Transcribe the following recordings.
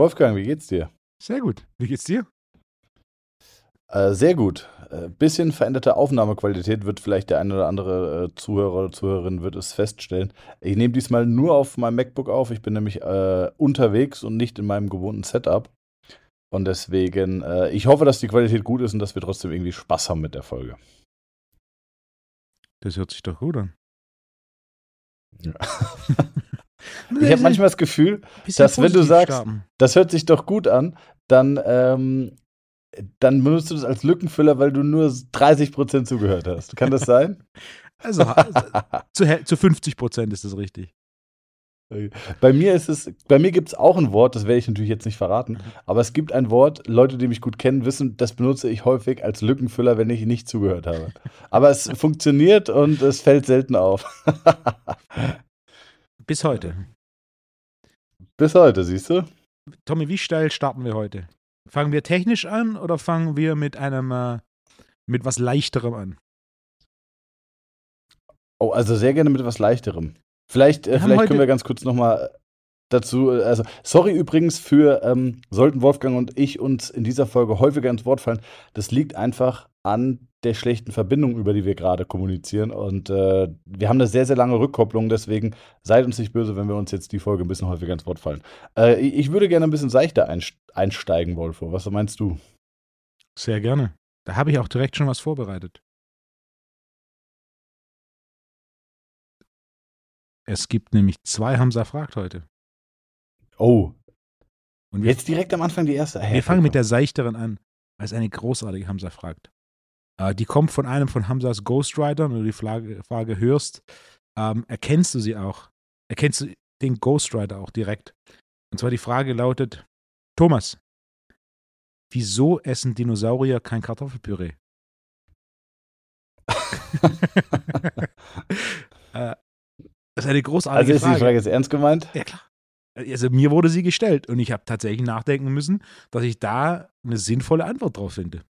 Wolfgang, wie geht's dir? Sehr gut. Wie geht's dir? Äh, sehr gut. Äh, bisschen veränderte Aufnahmequalität wird vielleicht der eine oder andere äh, Zuhörer oder Zuhörerin wird es feststellen. Ich nehme diesmal nur auf meinem MacBook auf. Ich bin nämlich äh, unterwegs und nicht in meinem gewohnten Setup. Und deswegen, äh, ich hoffe, dass die Qualität gut ist und dass wir trotzdem irgendwie Spaß haben mit der Folge. Das hört sich doch gut an. Ja. ich habe manchmal das Gefühl, dass wenn du sagst, starten. das hört sich doch gut an, dann, ähm, dann benutzt du das als Lückenfüller, weil du nur 30% zugehört hast. Kann das sein? Also, also zu, zu 50% ist das richtig. Bei mir ist es, bei mir gibt es auch ein Wort, das werde ich natürlich jetzt nicht verraten, mhm. aber es gibt ein Wort, Leute, die mich gut kennen, wissen, das benutze ich häufig als Lückenfüller, wenn ich nicht zugehört habe. Aber es funktioniert und es fällt selten auf. Bis heute. Bis heute, siehst du? Tommy, wie steil starten wir heute? Fangen wir technisch an oder fangen wir mit einem, äh, mit was leichterem an? Oh, also sehr gerne mit was leichterem. Vielleicht, äh, vielleicht können wir ganz kurz nochmal dazu, äh, also sorry übrigens für, ähm, sollten Wolfgang und ich uns in dieser Folge häufiger ins Wort fallen, das liegt einfach an der schlechten Verbindung, über die wir gerade kommunizieren und äh, wir haben eine sehr, sehr lange Rückkopplung, deswegen seid uns nicht böse, wenn wir uns jetzt die Folge ein bisschen häufiger ins Wort fallen. Äh, ich würde gerne ein bisschen seichter einsteigen, Wolfo, was meinst du? Sehr gerne. Da habe ich auch direkt schon was vorbereitet. Es gibt nämlich zwei Hamza fragt heute. Oh. Und jetzt direkt am Anfang die erste. Hey, wir fangen mit der seichteren an, weil es eine großartige Hamza fragt. Äh, die kommt von einem von Hamzas Ghostwritern, wenn du die Frage, Frage hörst, ähm, erkennst du sie auch. Erkennst du den Ghostwriter auch direkt. Und zwar die Frage lautet: Thomas, wieso essen Dinosaurier kein Kartoffelpüree? äh, das ist eine großartige Frage. Also ist die Frage jetzt ernst gemeint? Ja, klar. Also mir wurde sie gestellt und ich habe tatsächlich nachdenken müssen, dass ich da eine sinnvolle Antwort drauf finde.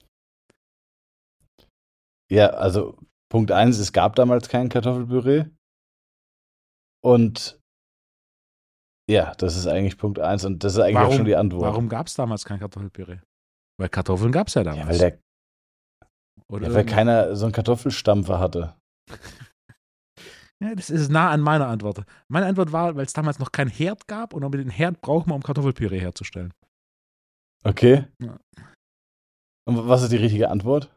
Ja, also Punkt eins, es gab damals kein Kartoffelpüree. Und ja, das ist eigentlich Punkt eins und das ist eigentlich warum, auch schon die Antwort. Warum gab es damals kein Kartoffelpüree? Weil Kartoffeln gab es ja damals. Ja, weil, der, Oder ja, weil keiner so einen Kartoffelstampfer hatte. Ja, das ist nah an meiner Antwort. Meine Antwort war, weil es damals noch keinen Herd gab und den Herd braucht man, um Kartoffelpüree herzustellen. Okay. Ja. Und was ist die richtige Antwort?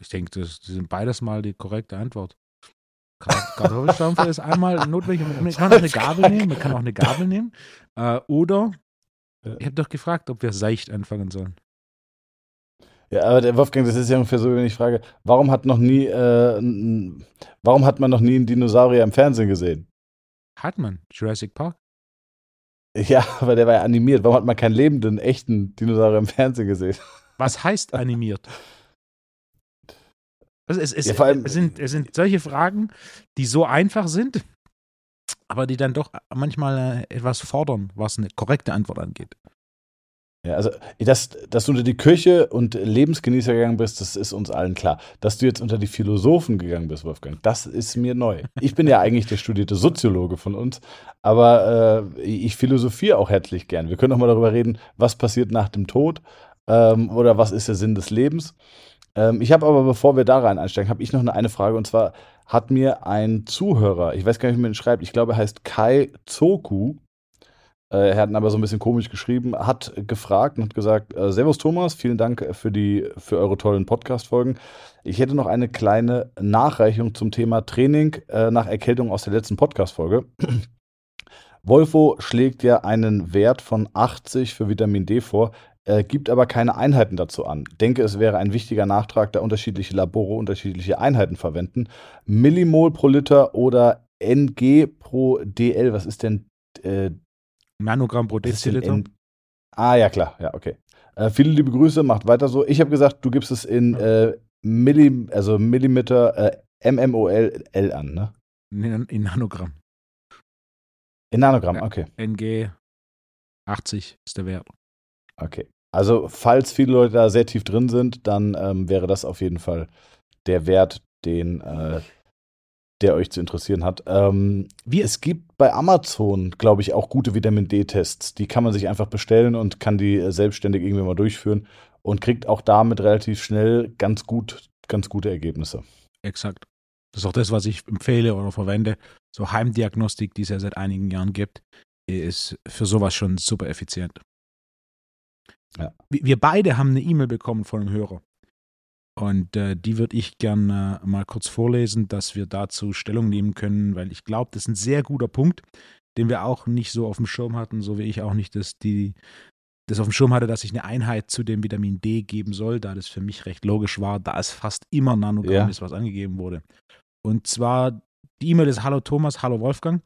Ich denke, das, das sind beides mal die korrekte Antwort. Kartoffelstampfer ist einmal notwendig. Man kann auch eine Gabel nehmen, man kann auch eine Gabel nehmen. Äh, oder, ich habe doch gefragt, ob wir seicht anfangen sollen. Ja, aber der Wolfgang, das ist ja ungefähr so, wenn ich frage, warum hat noch nie, äh, warum hat man noch nie einen Dinosaurier im Fernsehen gesehen? Hat man. Jurassic Park. Ja, aber der war ja animiert. Warum hat man keinen lebenden, echten Dinosaurier im Fernsehen gesehen? Was heißt animiert? Also es, es, ja, allem, es, sind, es sind solche Fragen, die so einfach sind, aber die dann doch manchmal äh, etwas fordern, was eine korrekte Antwort angeht. Ja, also, dass, dass du unter die Kirche und Lebensgenießer gegangen bist, das ist uns allen klar. Dass du jetzt unter die Philosophen gegangen bist, Wolfgang, das ist mir neu. Ich bin ja eigentlich der studierte Soziologe von uns, aber äh, ich philosophiere auch herzlich gern. Wir können auch mal darüber reden, was passiert nach dem Tod ähm, oder was ist der Sinn des Lebens. Ähm, ich habe aber, bevor wir da rein einsteigen, habe ich noch eine, eine Frage und zwar hat mir ein Zuhörer, ich weiß gar nicht, wie man ihn schreibt, ich glaube, er heißt Kai Zoku, äh, er hat aber so ein bisschen komisch geschrieben, hat gefragt und hat gesagt: äh, Servus Thomas, vielen Dank für, die, für eure tollen Podcast-Folgen. Ich hätte noch eine kleine Nachreichung zum Thema Training äh, nach Erkältung aus der letzten Podcast-Folge. Wolfo schlägt ja einen Wert von 80 für Vitamin D vor, äh, gibt aber keine Einheiten dazu an. Denke, es wäre ein wichtiger Nachtrag, da unterschiedliche Labore unterschiedliche Einheiten verwenden. Millimol pro Liter oder NG pro DL. Was ist denn äh, Nanogramm pro Deziliter. ah, ja, klar. Ja, okay. Äh, viele liebe Grüße, macht weiter so. Ich habe gesagt, du gibst es in äh, Millim, also Millimeter, äh, MMOL L an, ne? In, in Nanogramm. In Nanogramm, okay. NG 80 ist der Wert. Okay. Also, falls viele Leute da sehr tief drin sind, dann ähm, wäre das auf jeden Fall der Wert, den, äh, der euch zu interessieren hat. Ähm, Wie, es gibt bei Amazon, glaube ich, auch gute Vitamin D-Tests. Die kann man sich einfach bestellen und kann die äh, selbstständig irgendwie mal durchführen und kriegt auch damit relativ schnell ganz gut, ganz gute Ergebnisse. Exakt. Das ist auch das, was ich empfehle oder verwende. So Heimdiagnostik, die es ja seit einigen Jahren gibt, ist für sowas schon super effizient. Ja. Wir beide haben eine E-Mail bekommen von einem Hörer. Und äh, die würde ich gerne äh, mal kurz vorlesen, dass wir dazu Stellung nehmen können, weil ich glaube, das ist ein sehr guter Punkt, den wir auch nicht so auf dem Schirm hatten, so wie ich auch nicht das, die, das auf dem Schirm hatte, dass ich eine Einheit zu dem Vitamin D geben soll, da das für mich recht logisch war, da es fast immer Nanogramm ja. ist, was angegeben wurde. Und zwar, die E-Mail ist Hallo Thomas, Hallo Wolfgang.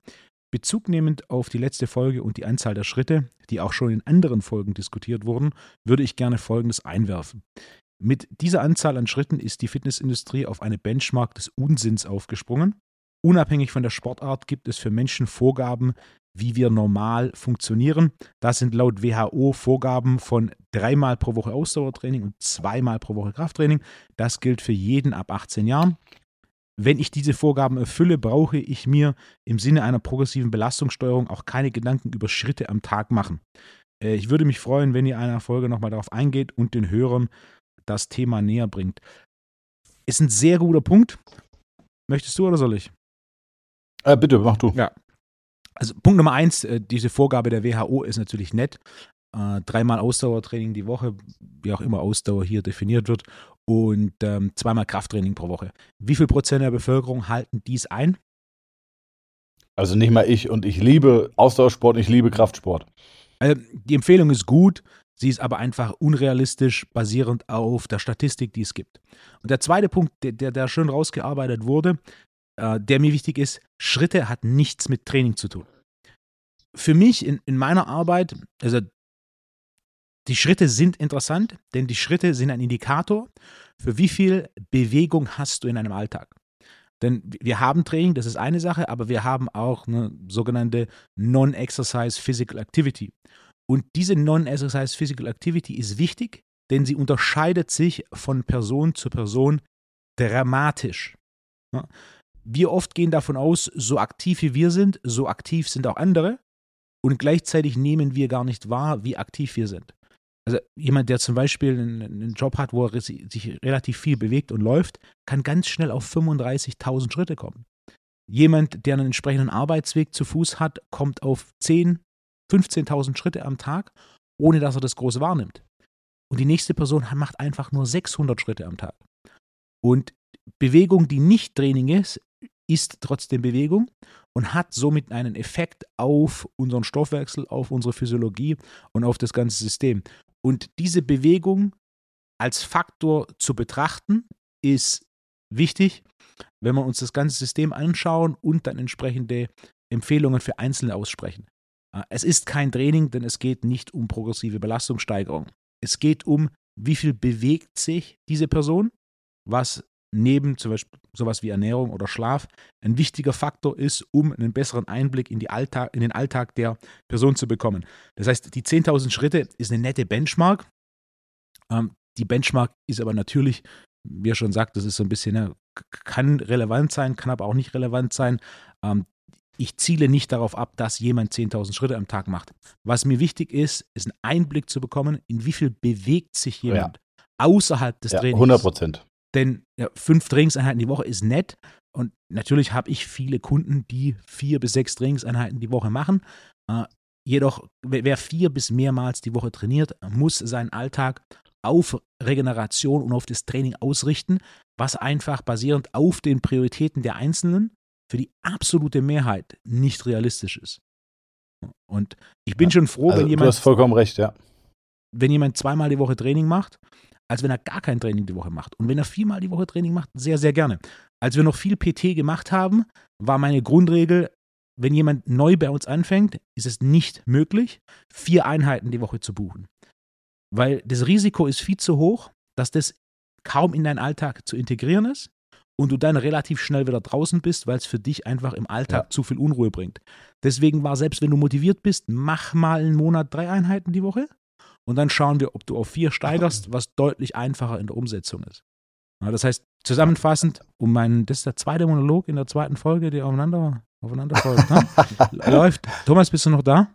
Bezug nehmend auf die letzte Folge und die Anzahl der Schritte, die auch schon in anderen Folgen diskutiert wurden, würde ich gerne Folgendes einwerfen. Mit dieser Anzahl an Schritten ist die Fitnessindustrie auf eine Benchmark des Unsinns aufgesprungen. Unabhängig von der Sportart gibt es für Menschen Vorgaben, wie wir normal funktionieren. Das sind laut WHO Vorgaben von dreimal pro Woche Ausdauertraining und zweimal pro Woche Krafttraining. Das gilt für jeden ab 18 Jahren. Wenn ich diese Vorgaben erfülle, brauche ich mir im Sinne einer progressiven Belastungssteuerung auch keine Gedanken über Schritte am Tag machen. Äh, ich würde mich freuen, wenn ihr in einer Folge nochmal darauf eingeht und den Hörern das Thema näher bringt. Ist ein sehr guter Punkt. Möchtest du oder soll ich? Äh, bitte, mach du. Ja. Also Punkt Nummer eins, äh, diese Vorgabe der WHO ist natürlich nett. Äh, dreimal Ausdauertraining die Woche, wie auch immer Ausdauer hier definiert wird, und ähm, zweimal Krafttraining pro Woche. Wie viel Prozent der Bevölkerung halten dies ein? Also nicht mal ich und ich liebe Ausdauersport, ich liebe Kraftsport. Also die Empfehlung ist gut, Sie ist aber einfach unrealistisch, basierend auf der Statistik, die es gibt. Und der zweite Punkt, der, der, der schön rausgearbeitet wurde, äh, der mir wichtig ist, Schritte hat nichts mit Training zu tun. Für mich in, in meiner Arbeit, also die Schritte sind interessant, denn die Schritte sind ein Indikator, für wie viel Bewegung hast du in einem Alltag. Denn wir haben Training, das ist eine Sache, aber wir haben auch eine sogenannte Non-Exercise Physical Activity. Und diese Non-Exercise Physical Activity ist wichtig, denn sie unterscheidet sich von Person zu Person dramatisch. Wir oft gehen davon aus, so aktiv wie wir sind, so aktiv sind auch andere. Und gleichzeitig nehmen wir gar nicht wahr, wie aktiv wir sind. Also jemand, der zum Beispiel einen, einen Job hat, wo er sich relativ viel bewegt und läuft, kann ganz schnell auf 35.000 Schritte kommen. Jemand, der einen entsprechenden Arbeitsweg zu Fuß hat, kommt auf 10, 15.000 Schritte am Tag, ohne dass er das groß wahrnimmt. Und die nächste Person macht einfach nur 600 Schritte am Tag. Und Bewegung, die nicht Training ist, ist trotzdem Bewegung und hat somit einen Effekt auf unseren Stoffwechsel, auf unsere Physiologie und auf das ganze System. Und diese Bewegung als Faktor zu betrachten, ist wichtig, wenn wir uns das ganze System anschauen und dann entsprechende Empfehlungen für Einzelne aussprechen. Äh, es ist kein Training, denn es geht nicht um progressive Belastungssteigerung. Es geht um, wie viel bewegt sich diese Person, was neben zum Beispiel sowas wie Ernährung oder Schlaf ein wichtiger Faktor ist, um einen besseren Einblick in, die Alltag, in den Alltag der Person zu bekommen. Das heißt, die 10.000 Schritte ist eine nette Benchmark. Ähm, die Benchmark ist aber natürlich, wie er schon sagt, das ist so ein bisschen, ne, kann relevant sein, kann aber auch nicht relevant sein. Ähm, ich ziele nicht darauf ab, dass jemand 10.000 Schritte am Tag macht. Was mir wichtig ist, ist einen Einblick zu bekommen, in wie viel bewegt sich jemand ja. außerhalb des ja, Trainings. 100 Prozent. Denn ja, fünf Trainingseinheiten die Woche ist nett. Und natürlich habe ich viele Kunden, die vier bis sechs Trainingseinheiten die Woche machen. Äh, jedoch, wer vier bis mehrmals die Woche trainiert, muss seinen Alltag auf Regeneration und auf das Training ausrichten, was einfach basierend auf den Prioritäten der Einzelnen für die absolute Mehrheit nicht realistisch ist. Und ich bin schon froh, also wenn jemand. Du hast vollkommen recht, ja. Wenn jemand zweimal die Woche Training macht, als wenn er gar kein Training die Woche macht. Und wenn er viermal die Woche Training macht, sehr, sehr gerne. Als wir noch viel PT gemacht haben, war meine Grundregel, wenn jemand neu bei uns anfängt, ist es nicht möglich, vier Einheiten die Woche zu buchen. Weil das Risiko ist viel zu hoch, dass das kaum in deinen Alltag zu integrieren ist und du dann relativ schnell wieder draußen bist, weil es für dich einfach im Alltag ja. zu viel Unruhe bringt. Deswegen war selbst wenn du motiviert bist, mach mal einen Monat drei Einheiten die Woche und dann schauen wir, ob du auf vier steigerst, was deutlich einfacher in der Umsetzung ist. Ja, das heißt, zusammenfassend, um meinen, das ist der zweite Monolog in der zweiten Folge, die aufeinander, aufeinander folgt. Ne? Läuft. Thomas, bist du noch da?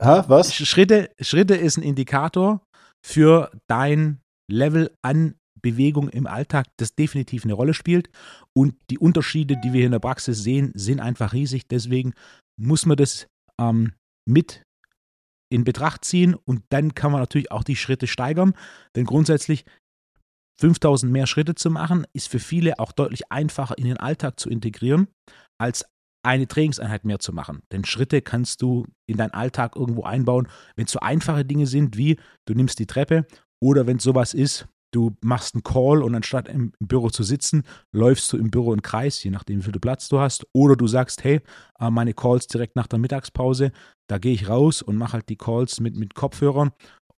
Ha, was? Schritte, Schritte ist ein Indikator für dein Level an Bewegung im Alltag, das definitiv eine Rolle spielt. Und die Unterschiede, die wir in der Praxis sehen, sind einfach riesig. Deswegen muss man das ähm, mit in Betracht ziehen und dann kann man natürlich auch die Schritte steigern. Denn grundsätzlich 5000 mehr Schritte zu machen, ist für viele auch deutlich einfacher in den Alltag zu integrieren, als eine Trainingseinheit mehr zu machen. Denn Schritte kannst du in deinen Alltag irgendwo einbauen, wenn es so einfache Dinge sind wie du nimmst die Treppe oder wenn es sowas ist, du machst einen Call und anstatt im Büro zu sitzen, läufst du im Büro im Kreis, je nachdem, wie viel Platz du hast. Oder du sagst, hey, äh, meine Calls direkt nach der Mittagspause, da gehe ich raus und mache halt die Calls mit, mit Kopfhörern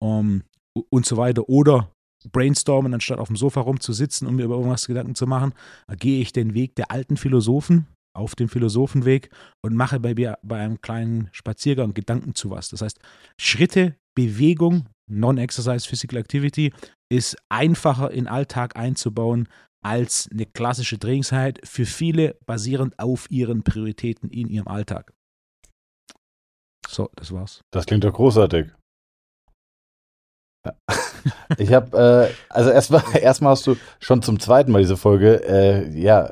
um, und so weiter. Oder brainstormen, anstatt auf dem Sofa rumzusitzen und mir über irgendwas Gedanken zu machen, gehe ich den Weg der alten Philosophen auf dem Philosophenweg und mache bei mir bei einem kleinen Spaziergang Gedanken zu was. Das heißt, Schritte, Bewegung, Non-Exercise Physical Activity ist einfacher in Alltag einzubauen als eine klassische Trainingseinheit für viele basierend auf ihren Prioritäten in ihrem Alltag. So, das war's. Das klingt doch großartig. Ich habe, äh, also erstmal erstmal hast du schon zum zweiten Mal diese Folge, äh, ja,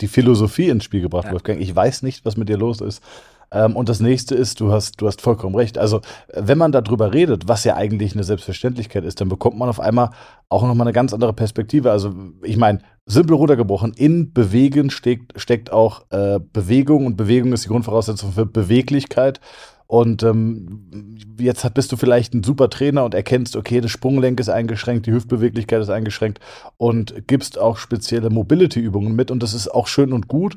die Philosophie ins Spiel gebracht, ja. Wolfgang. Ich weiß nicht, was mit dir los ist. Ähm, und das nächste ist, du hast, du hast vollkommen recht. Also, wenn man darüber redet, was ja eigentlich eine Selbstverständlichkeit ist, dann bekommt man auf einmal auch nochmal eine ganz andere Perspektive. Also, ich meine, simpel runtergebrochen, in Bewegen steckt, steckt auch äh, Bewegung und Bewegung ist die Grundvoraussetzung für Beweglichkeit. Und ähm, jetzt bist du vielleicht ein super Trainer und erkennst, okay, das Sprunglenk ist eingeschränkt, die Hüftbeweglichkeit ist eingeschränkt und gibst auch spezielle Mobility-Übungen mit und das ist auch schön und gut.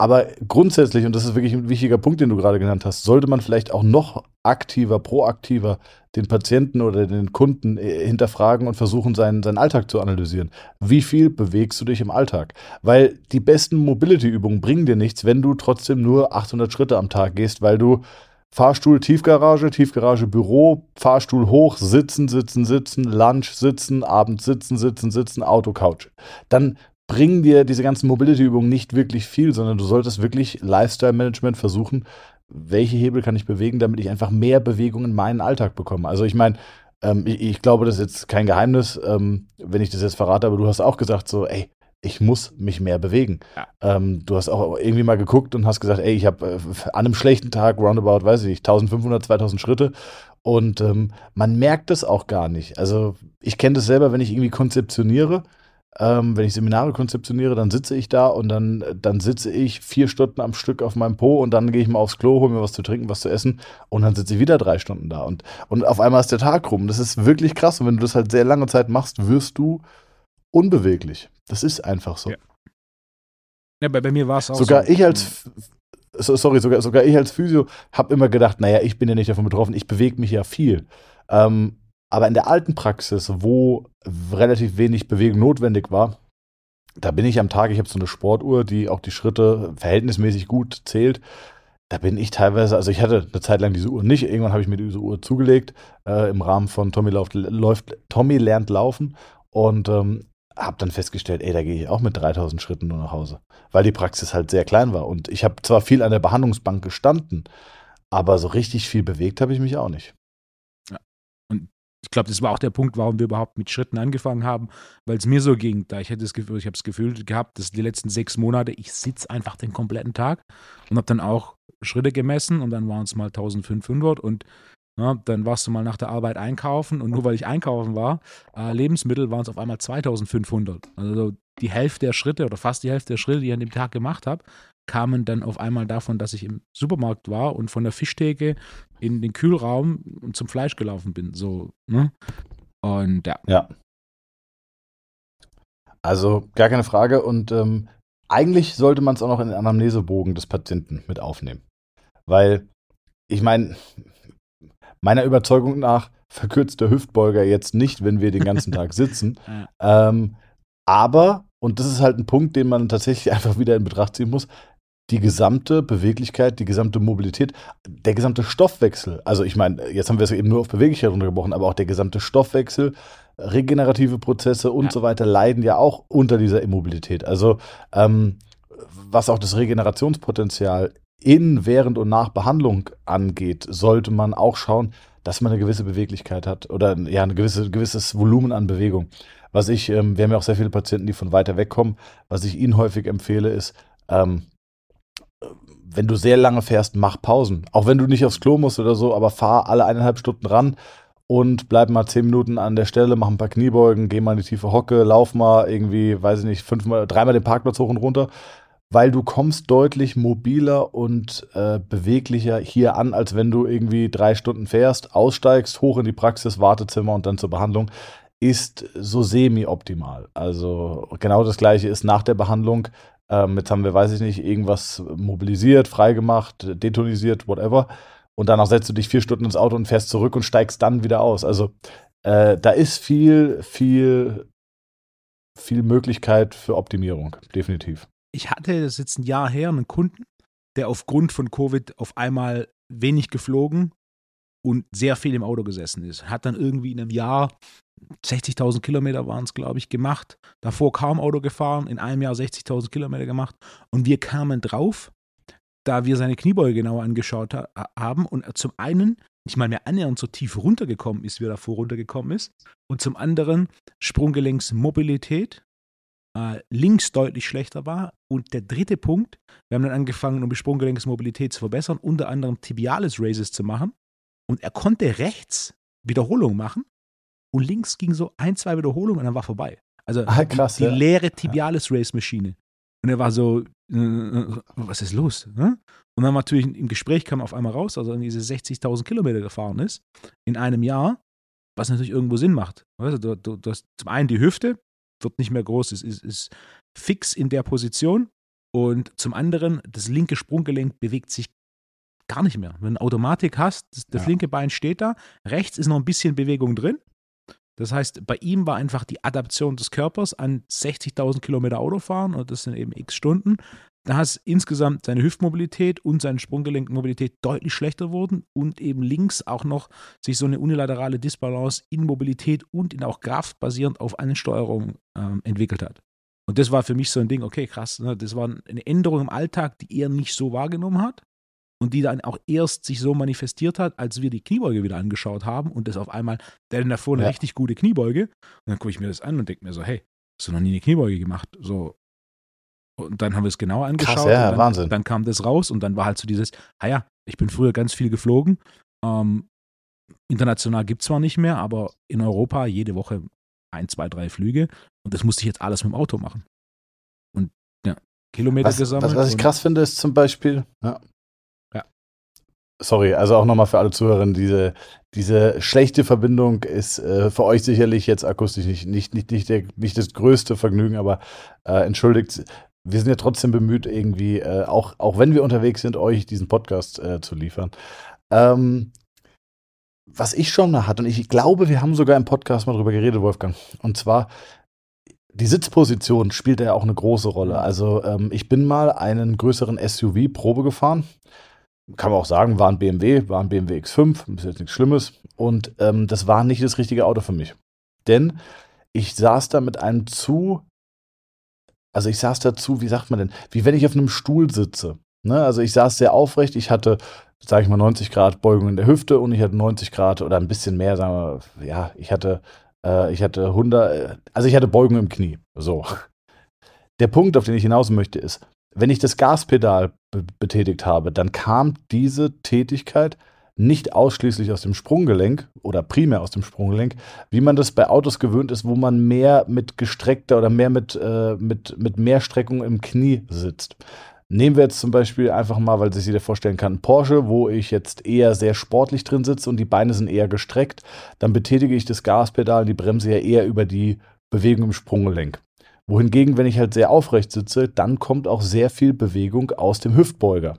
Aber grundsätzlich, und das ist wirklich ein wichtiger Punkt, den du gerade genannt hast, sollte man vielleicht auch noch aktiver, proaktiver den Patienten oder den Kunden äh, hinterfragen und versuchen, seinen, seinen Alltag zu analysieren. Wie viel bewegst du dich im Alltag? Weil die besten Mobility-Übungen bringen dir nichts, wenn du trotzdem nur 800 Schritte am Tag gehst, weil du Fahrstuhl, Tiefgarage, Tiefgarage, Büro, Fahrstuhl hoch, sitzen, sitzen, sitzen, Lunch, sitzen, Abend sitzen, sitzen, sitzen, Auto, Couch. Dann bringen dir diese ganzen Mobility-Übungen nicht wirklich viel, sondern du solltest wirklich Lifestyle-Management versuchen, welche Hebel kann ich bewegen, damit ich einfach mehr Bewegung in meinen Alltag bekomme. Also ich meine, ähm, ich, ich, glaube, das ist jetzt kein Geheimnis, ähm, wenn ich das jetzt verrate, aber du hast auch gesagt so, ey, ich muss mich mehr bewegen. Ja. Ähm, du hast auch irgendwie mal geguckt und hast gesagt, ey, ich habe äh, an einem schlechten Tag roundabout, weiß ich, 1500, 2000 Schritte und ähm, man merkt es auch gar nicht. Also ich kenne das selber, wenn ich irgendwie konzeptioniere, ähm, wenn ich Seminare konzeptioniere, dann sitze ich da und dann, dann sitze ich vier Stunden am Stück auf meinem Po und dann gehe ich mal aufs Klo, hole mir was zu trinken, was zu essen und dann sitze ich wieder drei Stunden da. Und, und auf einmal ist der Tag rum. Das ist wirklich krass. Und wenn du das halt sehr lange Zeit machst, wirst du unbeweglich. Das ist einfach so. Ja, ja bei, bei mir war es auch sogar so. ich als sorry, sogar, sogar ich als Physio habe immer gedacht, naja, ich bin ja nicht davon betroffen, ich bewege mich ja viel. Ähm, aber in der alten Praxis, wo relativ wenig Bewegung notwendig war, da bin ich am Tag, ich habe so eine Sportuhr, die auch die Schritte verhältnismäßig gut zählt. Da bin ich teilweise, also ich hatte eine Zeit lang diese Uhr nicht, irgendwann habe ich mir diese Uhr zugelegt äh, im Rahmen von Tommy, läuft, läuft, Tommy lernt laufen und ähm, habe dann festgestellt, ey, da gehe ich auch mit 3000 Schritten nur nach Hause, weil die Praxis halt sehr klein war. Und ich habe zwar viel an der Behandlungsbank gestanden, aber so richtig viel bewegt habe ich mich auch nicht. Ich glaube, das war auch der Punkt, warum wir überhaupt mit Schritten angefangen haben, weil es mir so ging. Da ich hätte das Gefühl, ich habe das Gefühl gehabt, dass die letzten sechs Monate ich sitze einfach den kompletten Tag und habe dann auch Schritte gemessen und dann waren es mal 1500 und ja, dann warst du mal nach der Arbeit einkaufen und nur weil ich einkaufen war, äh, Lebensmittel waren es auf einmal 2500. Also die Hälfte der Schritte oder fast die Hälfte der Schritte, die ich an dem Tag gemacht habe, kamen dann auf einmal davon, dass ich im Supermarkt war und von der Fischtheke in den Kühlraum und zum Fleisch gelaufen bin. So, ne? Und ja. Ja. Also gar keine Frage. Und ähm, eigentlich sollte man es auch noch in den Anamnesebogen des Patienten mit aufnehmen. Weil, ich meine, meiner Überzeugung nach verkürzt der Hüftbeuger jetzt nicht, wenn wir den ganzen Tag sitzen. ähm, aber, und das ist halt ein Punkt, den man tatsächlich einfach wieder in Betracht ziehen muss, die gesamte Beweglichkeit, die gesamte Mobilität, der gesamte Stoffwechsel, also ich meine, jetzt haben wir es eben nur auf Beweglichkeit runtergebrochen, aber auch der gesamte Stoffwechsel regenerative Prozesse und Ja. so weiter leiden ja auch unter dieser Immobilität. Also ähm, was auch das Regenerationspotenzial in, während und nach Behandlung angeht, sollte man auch schauen, dass man eine gewisse Beweglichkeit hat oder ja, ein gewisse, gewisses Volumen an Bewegung. Was ich, ähm, wir haben ja auch sehr viele Patienten, die von weiter weg kommen. Was ich ihnen häufig empfehle, ist, ähm, wenn du sehr lange fährst, mach Pausen. Auch wenn du nicht aufs Klo musst oder so, aber fahr alle eineinhalb Stunden ran und bleib mal zehn Minuten an der Stelle, mach ein paar Kniebeugen, geh mal in die tiefe Hocke, lauf mal irgendwie, weiß ich nicht, fünfmal, dreimal den Parkplatz hoch und runter, weil du kommst deutlich mobiler und äh, beweglicher hier an, als wenn du irgendwie drei Stunden fährst, aussteigst, hoch in die Praxis, Wartezimmer und dann zur Behandlung ist so semi-optimal. Also genau das gleiche ist nach der Behandlung. Ähm, jetzt haben wir, weiß ich nicht, irgendwas mobilisiert, freigemacht, detonisiert, whatever. Und danach setzt du dich vier Stunden ins Auto und fährst zurück und steigst dann wieder aus. Also äh, da ist viel, viel, viel Möglichkeit für Optimierung, definitiv. Ich hatte, das ist jetzt ein Jahr her, einen Kunden, der aufgrund von Covid auf einmal wenig geflogen und sehr viel im Auto gesessen ist. Hat dann irgendwie in einem Jahr 60.000 Kilometer waren es, glaube ich, gemacht. Davor kaum Auto gefahren, in einem Jahr 60.000 Kilometer gemacht. Und wir kamen drauf, da wir seine Kniebeuge genauer angeschaut ha haben und er zum einen nicht mal mehr annähernd so tief runtergekommen ist, wie er davor runtergekommen ist. Und zum anderen Sprunggelenksmobilität äh, links deutlich schlechter war. Und der dritte Punkt, wir haben dann angefangen, um die Sprunggelenksmobilität zu verbessern, unter anderem Tibialis Raises zu machen. Und er konnte rechts Wiederholungen machen und links ging so ein, zwei Wiederholungen und dann war vorbei. Also Ah, krass, die ja. leere Tibialis Race Maschine. Und er war so, äh, was ist los? Ne? Und dann natürlich im Gespräch kam auf einmal raus, also er diese 60.000 Kilometer gefahren ist in einem Jahr, was natürlich irgendwo Sinn macht. Weißt du, du, du, zum einen die Hüfte, wird nicht mehr groß, ist, ist, ist fix in der Position und zum anderen das linke Sprunggelenk bewegt sich gar nicht mehr. Wenn du Automatik hast, das, das Ja. linke Bein steht da, rechts ist noch ein bisschen Bewegung drin. Das heißt, bei ihm war einfach die Adaption des Körpers an 60.000 Kilometer Autofahren und das sind eben x Stunden. Da ist insgesamt seine Hüftmobilität und seine Sprunggelenkmobilität deutlich schlechter wurden und eben links auch noch sich so eine unilaterale Disbalance in Mobilität und in auch Kraft basierend auf Ansteuerung ähm, entwickelt hat. Und das war für mich so ein Ding, okay, krass, ne? das war eine Änderung im Alltag, die er nicht so wahrgenommen hat und die dann auch erst sich so manifestiert hat, als wir die Kniebeuge wieder angeschaut haben und das auf einmal, der hat davor eine Ja. richtig gute Kniebeuge und dann gucke ich mir das an und denke mir so, hey, hast du noch nie eine Kniebeuge gemacht? So. Und dann haben wir es genauer angeschaut. Krass, ja, und dann, Wahnsinn. Dann kam das raus und dann war halt so dieses, ah ja, ich bin früher ganz viel geflogen. Ähm, international gibt es zwar nicht mehr, aber in Europa jede Woche ein, zwei, drei Flüge und das musste ich jetzt alles mit dem Auto machen. Und ja, Kilometer Was, gesammelt. was, was ich krass finde, ist zum Beispiel. Ja. Sorry, also auch nochmal für alle Zuhörerinnen, diese, diese schlechte Verbindung ist äh, für euch sicherlich jetzt akustisch nicht, nicht, nicht, nicht, der, nicht das größte Vergnügen, aber äh, entschuldigt, wir sind ja trotzdem bemüht, irgendwie, äh, auch, auch wenn wir unterwegs sind, euch diesen Podcast äh, zu liefern. Ähm, was ich schon mal hatte, und ich glaube, wir haben sogar im Podcast mal drüber geredet, Wolfgang, und zwar die Sitzposition spielt ja auch eine große Rolle. Also ähm, ich bin mal einen größeren SUV Probe gefahren. Kann man auch sagen, war ein BMW, war ein BMW X5, ist jetzt nichts Schlimmes. Und ähm, das war nicht das richtige Auto für mich. Denn ich saß da mit einem zu, also ich saß dazu, wie sagt man denn, wie wenn ich auf einem Stuhl sitze. Ne? Also ich saß sehr aufrecht, ich hatte, sage ich mal, 90 Grad Beugung in der Hüfte und ich hatte 90 Grad oder ein bisschen mehr, sagen wir, ja, ich hatte äh, ich hatte 100, äh, also ich hatte Beugung im Knie. So. Der Punkt, auf den ich hinaus möchte, ist, wenn ich das Gaspedal be betätigt habe, dann kam diese Tätigkeit nicht ausschließlich aus dem Sprunggelenk oder primär aus dem Sprunggelenk, wie man das bei Autos gewöhnt ist, wo man mehr mit gestreckter oder mehr mit, äh, mit, mit mehr Streckung im Knie sitzt. Nehmen wir jetzt zum Beispiel einfach mal, weil sich jeder vorstellen kann, Porsche, wo ich jetzt eher sehr sportlich drin sitze und die Beine sind eher gestreckt, dann betätige ich das Gaspedal die Bremse ja eher über die Bewegung im Sprunggelenk. Wohingegen, wenn ich halt sehr aufrecht sitze, dann kommt auch sehr viel Bewegung aus dem Hüftbeuger.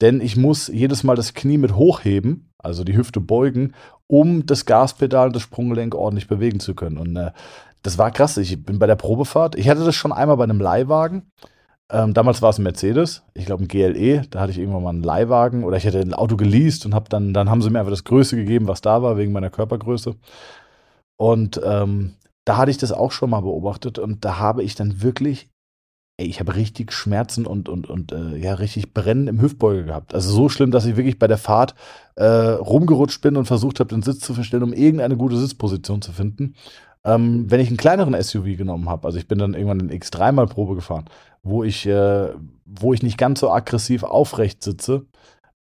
Denn ich muss jedes Mal das Knie mit hochheben, also die Hüfte beugen, um das Gaspedal und das Sprunggelenk ordentlich bewegen zu können. Und äh, das war krass. Ich bin bei der Probefahrt. Ich hatte das schon einmal bei einem Leihwagen. Ähm, damals war es ein Mercedes, ich glaube ein GLE, da hatte ich irgendwann mal einen Leihwagen oder ich hatte ein Auto geleast und hab dann, dann haben sie mir einfach das Größte gegeben, was da war, wegen meiner Körpergröße. Und ähm, da hatte ich das auch schon mal beobachtet und da habe ich dann wirklich, ey, ich habe richtig Schmerzen und, und, und äh, ja, richtig Brennen im Hüftbeuger gehabt. Also so schlimm, dass ich wirklich bei der Fahrt äh, rumgerutscht bin und versucht habe, den Sitz zu verstellen, um irgendeine gute Sitzposition zu finden. Ähm, wenn ich einen kleineren SUV genommen habe, also ich bin dann irgendwann in X3 mal Probe gefahren, wo ich, äh, wo ich nicht ganz so aggressiv aufrecht sitze,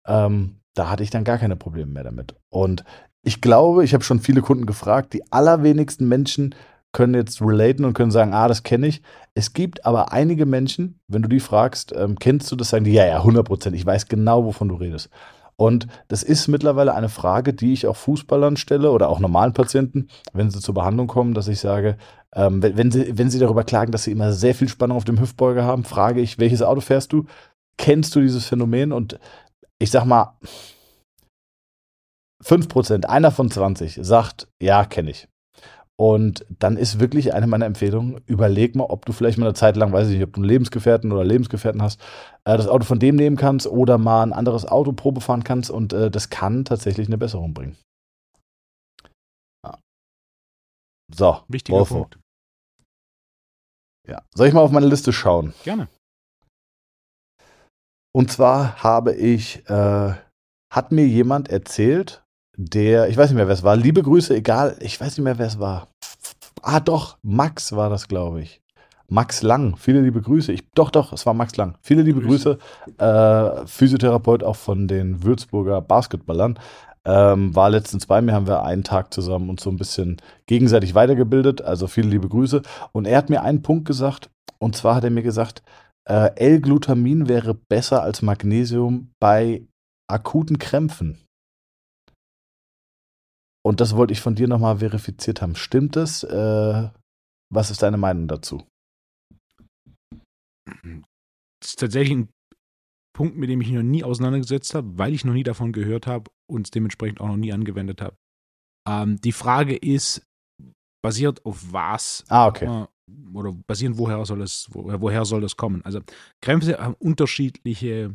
ähm, da hatte ich dann gar keine Probleme mehr damit. Und ich glaube, ich habe schon viele Kunden gefragt, die allerwenigsten Menschen können jetzt relaten und können sagen, ah, das kenne ich. Es gibt aber einige Menschen, wenn du die fragst, ähm, kennst du das, sagen die, ja, ja, 100 Prozent, ich weiß genau, wovon du redest. Und das ist mittlerweile eine Frage, die ich auch Fußballern stelle oder auch normalen Patienten, wenn sie zur Behandlung kommen, dass ich sage, ähm, wenn, sie, wenn sie darüber klagen, dass sie immer sehr viel Spannung auf dem Hüftbeuger haben, frage ich, welches Auto fährst du? Kennst du dieses Phänomen? Und ich sag mal, 5%, einer von 20 sagt, ja, kenne ich. Und dann ist wirklich eine meiner Empfehlungen, überleg mal, ob du vielleicht mal eine Zeit lang, weiß ich nicht, ob du einen Lebensgefährten oder Lebensgefährten hast, äh, das Auto von dem nehmen kannst oder mal ein anderes Auto Probe fahren kannst und äh, das kann tatsächlich eine Besserung bringen. Ja. So, Wichtiger Wolfo. Punkt. Ja. Soll ich mal auf meine Liste schauen? Gerne. Und zwar habe ich, äh, hat mir jemand erzählt, der, ich weiß nicht mehr, wer es war, liebe Grüße, egal, ich weiß nicht mehr, wer es war. Ah, doch, Max war das, glaube ich. Max Lang, viele liebe Grüße. Ich, doch, doch, es war Max Lang. Viele liebe Grüße. Äh, Physiotherapeut auch von den Würzburger Basketballern. Ähm, war letztens bei mir, haben wir einen Tag zusammen uns so ein bisschen gegenseitig weitergebildet. Also viele liebe Grüße. Und er hat mir einen Punkt gesagt. Und zwar hat er mir gesagt, äh, L-Glutamin wäre besser als Magnesium bei akuten Krämpfen. Und das wollte ich von dir nochmal verifiziert haben. Stimmt das? Äh, was ist deine Meinung dazu? Das ist tatsächlich ein Punkt, mit dem ich mich noch nie auseinandergesetzt habe, weil ich noch nie davon gehört habe und es dementsprechend auch noch nie angewendet habe. Ähm, die Frage ist, basiert auf was? Ah, okay. Oder basierend woher soll es, wo, woher soll das kommen? Also Krämpfe haben unterschiedliche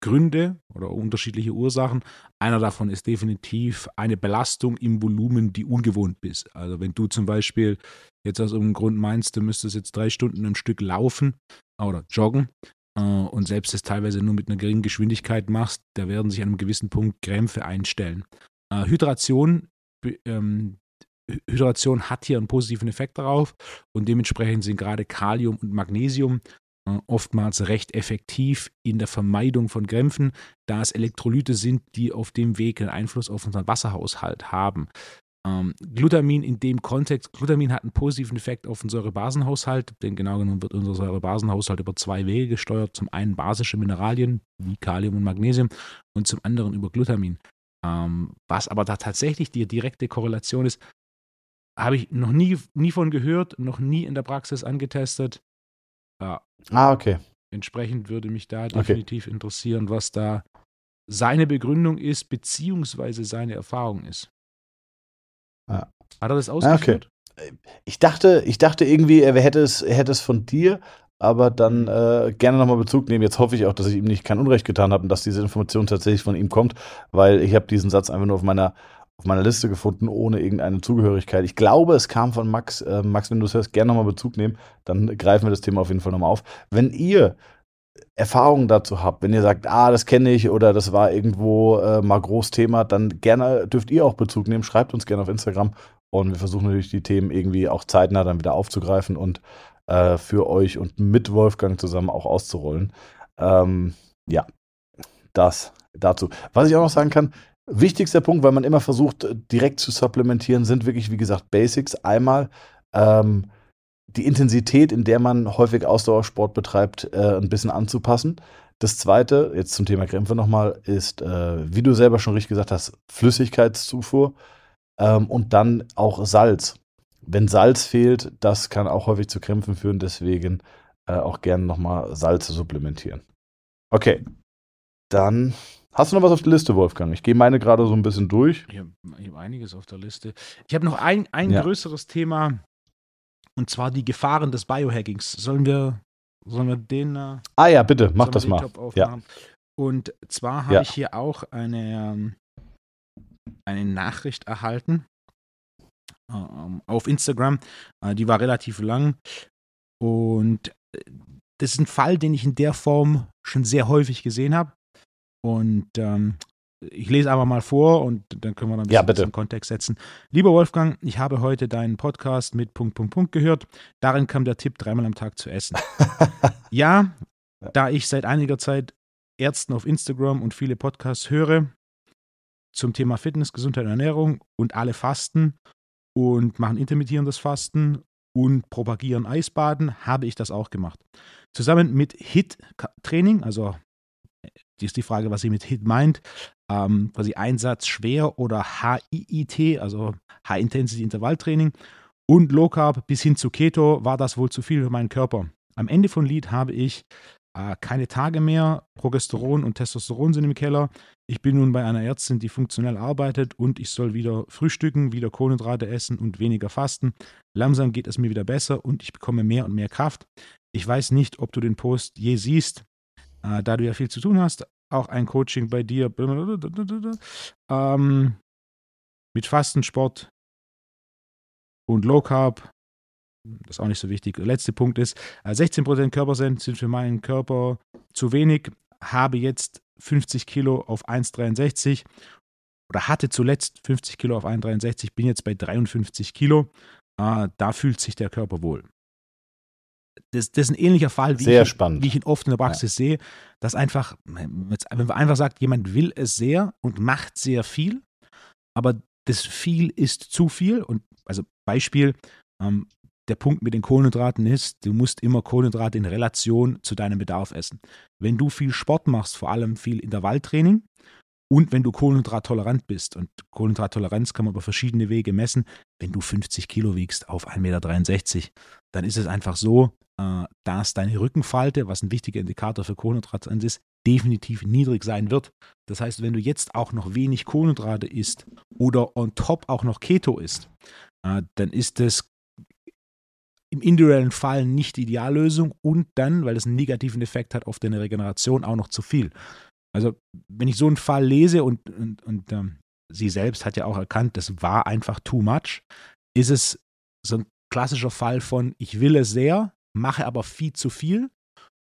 Gründe oder unterschiedliche Ursachen. Einer davon ist definitiv eine Belastung im Volumen, die ungewohnt ist. Also wenn du zum Beispiel jetzt aus irgendeinem Grund meinst, du müsstest jetzt drei Stunden ein Stück laufen oder joggen äh, und selbst das teilweise nur mit einer geringen Geschwindigkeit machst, da werden sich an einem gewissen Punkt Krämpfe einstellen. Äh, Hydration, ähm, Hydration hat hier einen positiven Effekt darauf und dementsprechend sind gerade Kalium und Magnesium äh, oftmals recht effektiv in der Vermeidung von Krämpfen, da es Elektrolyte sind, die auf dem Weg einen Einfluss auf unseren Wasserhaushalt haben. Ähm, Glutamin in dem Kontext, Glutamin hat einen positiven Effekt auf unseren Säurebasenhaushalt, denn genau genommen wird unser Säurebasenhaushalt über zwei Wege gesteuert. Zum einen basische Mineralien wie Kalium und Magnesium und zum anderen über Glutamin. Ähm, was aber da tatsächlich die direkte Korrelation ist, habe ich noch nie, nie von gehört, noch nie in der Praxis angetestet. Ja, Ah, okay. Entsprechend würde mich da definitiv okay. interessieren, was da seine Begründung ist, beziehungsweise seine Erfahrung ist. Ja. Hat er das ausgeführt? Okay. Ich dachte, ich dachte irgendwie, er hätte es, er hätte es von dir, aber dann äh, gerne nochmal Bezug nehmen. Jetzt hoffe ich auch, dass ich ihm nicht kein Unrecht getan habe und dass diese Information tatsächlich von ihm kommt, weil ich habe diesen Satz einfach nur auf meiner auf meiner Liste gefunden, ohne irgendeine Zugehörigkeit. Ich glaube, es kam von Max. Äh, Max, wenn du es hörst, gerne nochmal Bezug nehmen. Dann greifen wir das Thema auf jeden Fall nochmal auf. Wenn ihr Erfahrungen dazu habt, wenn ihr sagt, ah, das kenne ich oder das war irgendwo äh, mal groß Thema, dann gerne dürft ihr auch Bezug nehmen. Schreibt uns gerne auf Instagram und wir versuchen natürlich die Themen irgendwie auch zeitnah dann wieder aufzugreifen und äh, für euch und mit Wolfgang zusammen auch auszurollen. Ähm, ja, das dazu. Was ich auch noch sagen kann, Wichtigster Punkt, weil man immer versucht, direkt zu supplementieren, sind wirklich, wie gesagt, Basics. Einmal ähm, die Intensität, in der man häufig Ausdauersport betreibt, äh, ein bisschen anzupassen. Das zweite, jetzt zum Thema Krämpfe nochmal, ist, äh, wie du selber schon richtig gesagt hast, Flüssigkeitszufuhr ähm, und dann auch Salz. Wenn Salz fehlt, das kann auch häufig zu Krämpfen führen, deswegen äh, auch gerne nochmal Salz supplementieren. Okay, dann Hast du noch was auf der Liste, Wolfgang? Ich gehe meine gerade so ein bisschen durch. Ich habe hab einiges auf der Liste. Ich habe noch ein, ein ja. größeres Thema und zwar die Gefahren des Biohackings. Sollen wir, sollen wir den. Äh, ah ja, bitte, mach das mal. Ja. Und zwar habe ja. ich hier auch eine, ähm, eine Nachricht erhalten äh, auf Instagram. Äh, die war relativ lang. Und äh, das ist ein Fall, den ich in der Form schon sehr häufig gesehen habe. Und ähm, ich lese einfach mal vor und dann können wir dann ein Ja, bisschen bitte. in Kontext setzen. Lieber Wolfgang, ich habe heute deinen Podcast mit Punkt, Punkt, Punkt gehört. Darin kam der Tipp, dreimal am Tag zu essen. ja, da ich seit einiger Zeit Ärzten auf Instagram und viele Podcasts höre zum Thema Fitness, Gesundheit und Ernährung und alle fasten und machen intermittierendes Fasten und propagieren Eisbaden, habe ich das auch gemacht. Zusammen mit HIT-Training, also ist die Frage, was sie mit HIT meint, ähm, quasi Einsatz schwer oder HIIT, also High Intensity Intervalltraining und Low Carb bis hin zu Keto war das wohl zu viel für meinen Körper. Am Ende von Lied habe ich äh, keine Tage mehr, Progesteron und Testosteron sind im Keller. Ich bin nun bei einer Ärztin, die funktionell arbeitet und ich soll wieder frühstücken, wieder Kohlenhydrate essen und weniger fasten. Langsam geht es mir wieder besser und ich bekomme mehr und mehr Kraft. Ich weiß nicht, ob du den Post je siehst, äh, da du ja viel zu tun hast. Auch ein Coaching bei dir ähm, mit Fastensport und Low Carb. Das ist auch nicht so wichtig. Der letzte Punkt ist, äh, 16% Körpersend sind für meinen Körper zu wenig. Habe jetzt 50 Kilo auf 1,63 oder hatte zuletzt 50 Kilo auf 1,63, bin jetzt bei 53 Kilo. Äh, da fühlt sich der Körper wohl. Das, das ist ein ähnlicher Fall, wie, Sehr ich, spannend. wie ich ihn oft in der Praxis sehe, dass einfach, wenn man einfach sagt, jemand will es sehr und macht sehr viel, aber das viel ist zu viel. Und also Beispiel, ähm, der Punkt mit den Kohlenhydraten ist, du musst immer Kohlenhydrate in Relation zu deinem Bedarf essen. Wenn du viel Sport machst, vor allem viel Intervalltraining, und wenn du kohlenhydrattolerant bist, und Kohlenhydrattoleranz kann man über verschiedene Wege messen, wenn du 50 Kilo wiegst auf 1,63 Meter, dann ist es einfach so, äh, dass deine Rückenfalte, was ein wichtiger Indikator für Kohlenhydrate ist, definitiv niedrig sein wird. Das heißt, wenn du jetzt auch noch wenig Kohlenhydrate isst oder on top auch noch Keto isst, äh, dann ist das im individuellen Fall nicht die Ideallösung und dann, weil es einen negativen Effekt hat auf deine Regeneration, auch noch zu viel. Also, wenn ich so einen Fall lese und, und, und ähm, sie selbst hat ja auch erkannt, das war einfach too much, ist es so ein klassischer Fall von, ich will es sehr, mache aber viel zu viel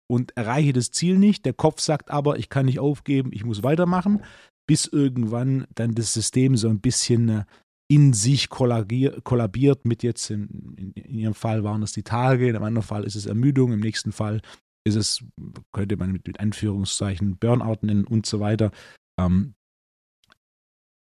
und erreiche das Ziel nicht. Der Kopf sagt aber, ich kann nicht aufgeben, ich muss weitermachen, bis irgendwann dann das System so ein bisschen äh, in sich kollabiert mit jetzt, in, in, in ihrem Fall waren es die Tage, in einem anderen Fall ist es Ermüdung, im nächsten Fall ist es, könnte man mit, mit Anführungszeichen Burnout nennen und so weiter. Ähm,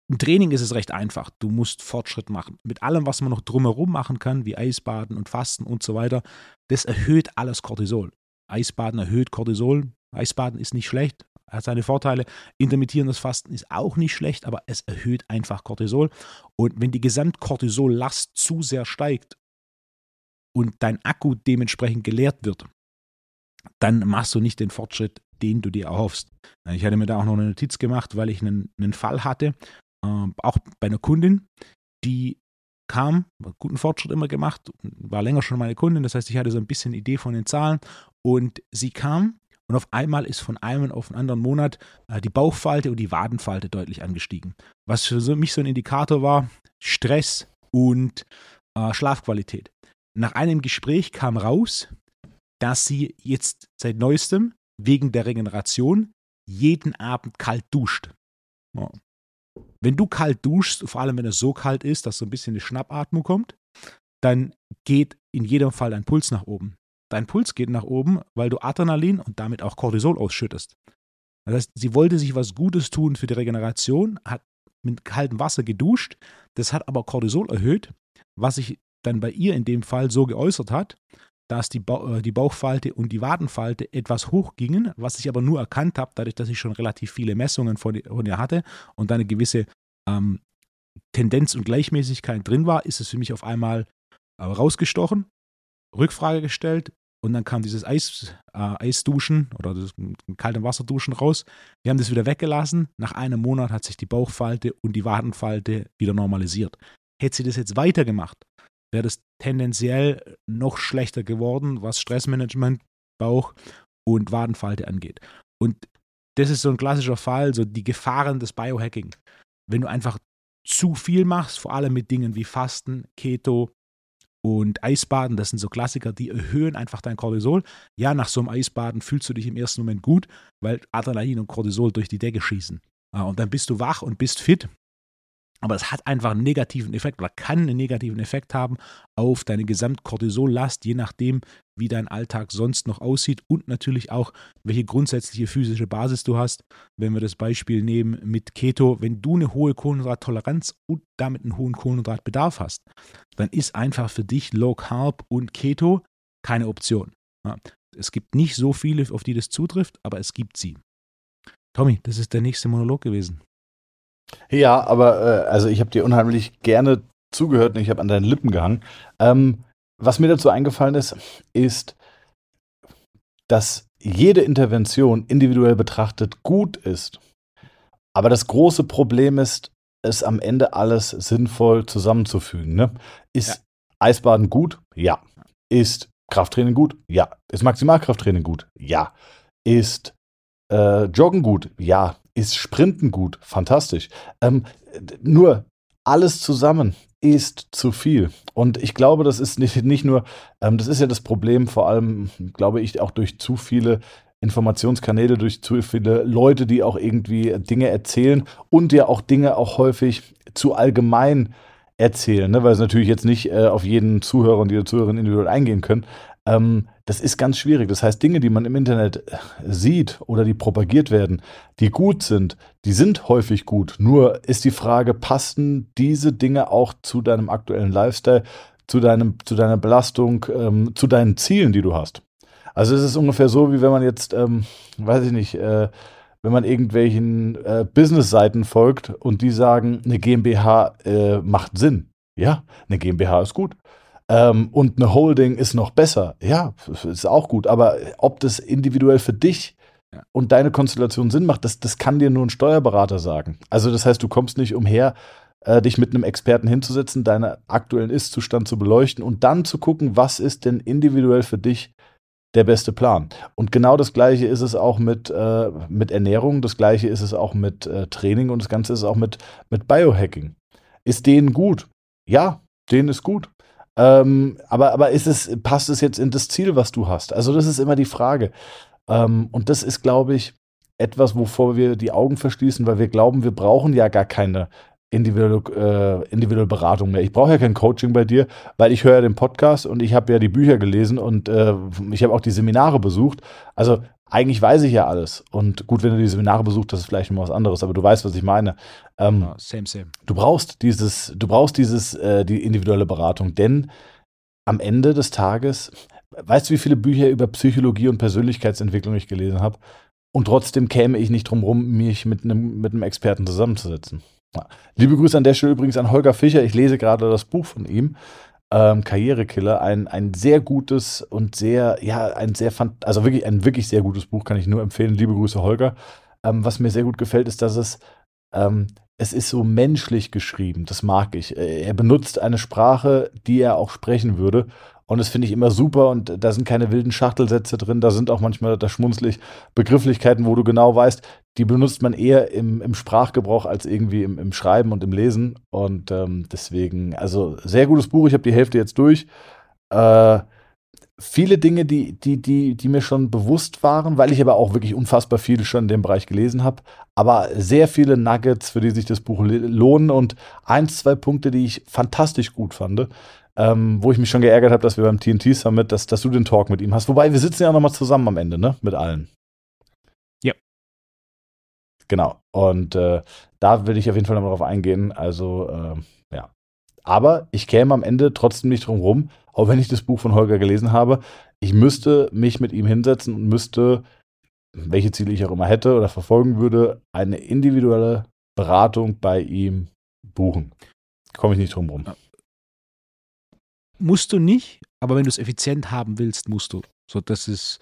Im Training ist es recht einfach. Du musst Fortschritt machen. Mit allem, was man noch drumherum machen kann, wie Eisbaden und Fasten und so weiter, das erhöht alles Cortisol. Eisbaden erhöht Cortisol. Eisbaden ist nicht schlecht, hat seine Vorteile. Intermittierendes Fasten ist auch nicht schlecht, aber es erhöht einfach Cortisol. Und wenn die Gesamtcortisollast zu sehr steigt und dein Akku dementsprechend geleert wird, dann machst du nicht den Fortschritt, den du dir erhoffst. Ich hatte mir da auch noch eine Notiz gemacht, weil ich einen, einen Fall hatte, äh, auch bei einer Kundin, die kam, guten Fortschritt immer gemacht, war länger schon meine Kundin, das heißt, ich hatte so ein bisschen Idee von den Zahlen und sie kam und auf einmal ist von einem auf den anderen Monat äh, die Bauchfalte und die Wadenfalte deutlich angestiegen. Was für so, mich so ein Indikator war, Stress und äh, Schlafqualität. Nach einem Gespräch kam raus, dass sie jetzt seit neuestem wegen der Regeneration jeden Abend kalt duscht. Ja. Wenn du kalt duschst, vor allem wenn es so kalt ist, dass so ein bisschen eine Schnappatmung kommt, dann geht in jedem Fall dein Puls nach oben. Dein Puls geht nach oben, weil du Adrenalin und damit auch Cortisol ausschüttest. Das heißt, sie wollte sich was Gutes tun für die Regeneration, hat mit kaltem Wasser geduscht, das hat aber Cortisol erhöht, was sich dann bei ihr in dem Fall so geäußert hat, dass die, ba die Bauchfalte und die Wadenfalte etwas hochgingen, was ich aber nur erkannt habe, dadurch, dass ich schon relativ viele Messungen von, von ihr hatte und da eine gewisse ähm, Tendenz und Gleichmäßigkeit drin war, ist es für mich auf einmal äh, rausgestochen, Rückfrage gestellt und dann kam dieses Eis, äh, Eisduschen oder das kalte Wasserduschen raus. Wir haben das wieder weggelassen. Nach einem Monat hat sich die Bauchfalte und die Wadenfalte wieder normalisiert. Hätte sie das jetzt weitergemacht, wäre das tendenziell noch schlechter geworden, was Stressmanagement, Bauch und Wadenfalte angeht. Und das ist so ein klassischer Fall, so die Gefahren des Biohacking. Wenn du einfach zu viel machst, vor allem mit Dingen wie Fasten, Keto und Eisbaden, das sind so Klassiker, die erhöhen einfach dein Cortisol. Ja, nach so einem Eisbaden fühlst du dich im ersten Moment gut, weil Adrenalin und Cortisol durch die Decke schießen. Und dann bist du wach und bist fit aber es hat einfach einen negativen Effekt oder kann einen negativen Effekt haben auf deine Gesamtkortisollast, je nachdem, wie dein Alltag sonst noch aussieht und natürlich auch, welche grundsätzliche physische Basis du hast. Wenn wir das Beispiel nehmen mit Keto, wenn du eine hohe Kohlenhydrattoleranz und damit einen hohen Kohlenhydratbedarf hast, dann ist einfach für dich Low Carb und Keto keine Option. Es gibt nicht so viele, auf die das zutrifft, aber es gibt sie. Tommy, das ist der nächste Monolog gewesen. Ja, aber äh, also ich habe dir unheimlich gerne zugehört und ich habe an deinen Lippen gehangen. Ähm, was mir dazu eingefallen ist, ist, dass jede Intervention individuell betrachtet gut ist. Aber das große Problem ist, es am Ende alles sinnvoll zusammenzufügen. Ne? Ist ja. Eisbaden gut? Ja. Ist Krafttraining gut? Ja. Ist Maximalkrafttraining gut? Ja. Ist äh, Joggen gut? Ja ist Sprinten gut, fantastisch. Ähm, nur alles zusammen ist zu viel. Und ich glaube, das ist nicht, nicht nur, ähm, das ist ja das Problem, vor allem, glaube ich, auch durch zu viele Informationskanäle, durch zu viele Leute, die auch irgendwie Dinge erzählen und ja auch Dinge auch häufig zu allgemein erzählen, ne? weil sie natürlich jetzt nicht äh, auf jeden Zuhörer und jede Zuhörerin individuell eingehen können. Ähm, das ist ganz schwierig. Das heißt, Dinge, die man im Internet äh, sieht oder die propagiert werden, die gut sind, die sind häufig gut. Nur ist die Frage, passen diese Dinge auch zu deinem aktuellen Lifestyle, zu, deinem, zu deiner Belastung, ähm, zu deinen Zielen, die du hast? Also es ist ungefähr so, wie wenn man jetzt, ähm, weiß ich nicht, äh, wenn man irgendwelchen äh, Business-Seiten folgt und die sagen, eine GmbH äh, macht Sinn. Ja, eine GmbH ist gut. Ähm, und eine Holding ist noch besser. Ja, ist auch gut. Aber ob das individuell für dich und deine Konstellation Sinn macht, das, das kann dir nur ein Steuerberater sagen. Also das heißt, du kommst nicht umher, äh, dich mit einem Experten hinzusetzen, deinen aktuellen Ist-Zustand zu beleuchten und dann zu gucken, was ist denn individuell für dich der beste Plan. Und genau das Gleiche ist es auch mit, äh, mit Ernährung, das Gleiche ist es auch mit äh, Training und das Ganze ist auch mit, mit Biohacking. Ist denen gut? Ja, denen ist gut. Ähm, aber aber ist es, passt es jetzt in das Ziel, was du hast? Also, das ist immer die Frage. Ähm, und das ist, glaube ich, etwas, wovor wir die Augen verschließen, weil wir glauben, wir brauchen ja gar keine individuelle, äh, individuelle Beratung mehr. Ich brauche ja kein Coaching bei dir, weil ich höre ja den Podcast und ich habe ja die Bücher gelesen und äh, ich habe auch die Seminare besucht. Also eigentlich weiß ich ja alles. Und gut, wenn du die Seminare besucht, das ist vielleicht noch was anderes, aber du weißt, was ich meine. Ähm, ja, same, same. Du brauchst dieses, du brauchst dieses, äh, die individuelle Beratung, denn am Ende des Tages, weißt du, wie viele Bücher über Psychologie und Persönlichkeitsentwicklung ich gelesen habe? Und trotzdem käme ich nicht drum rum, mich mit einem, mit einem Experten zusammenzusetzen. Ja. Liebe Grüße an der Stelle übrigens an Holger Fischer. Ich lese gerade das Buch von ihm ähm, Karrierekiller, ein, ein sehr gutes und sehr, ja, ein sehr, also wirklich ein wirklich sehr gutes Buch, kann ich nur empfehlen. Liebe Grüße, Holger. Ähm, was mir sehr gut gefällt, ist, dass es, ähm, es ist so menschlich geschrieben. Das mag ich. Äh, er benutzt eine Sprache, die er auch sprechen würde. Und das finde ich immer super und da sind keine wilden Schachtelsätze drin, da sind auch manchmal, da schmunzlig Begrifflichkeiten, wo du genau weißt, die benutzt man eher im, im Sprachgebrauch als irgendwie im, im Schreiben und im Lesen. Und ähm, deswegen, also sehr gutes Buch, ich habe die Hälfte jetzt durch. Äh, viele Dinge, die, die, die, die mir schon bewusst waren, weil ich aber auch wirklich unfassbar viel schon in dem Bereich gelesen habe. Aber sehr viele Nuggets, für die sich das Buch lohnen und eins, zwei Punkte, die ich fantastisch gut fand. Ähm, wo ich mich schon geärgert habe, dass wir beim TNT Summit, dass, dass du den Talk mit ihm hast. Wobei, wir sitzen ja nochmal zusammen am Ende, ne? Mit allen. Genau. Und äh, da will ich auf jeden Fall noch darauf eingehen. Also, äh, ja. Aber ich käme am Ende trotzdem nicht drum rum, auch wenn ich das Buch von Holger gelesen habe. Ich müsste mich mit ihm hinsetzen und müsste, welche Ziele ich auch immer hätte oder verfolgen würde, eine individuelle Beratung bei ihm buchen. Komme ich nicht drum rum. Musst du nicht, aber wenn du es effizient haben willst, musst du. So, das ist,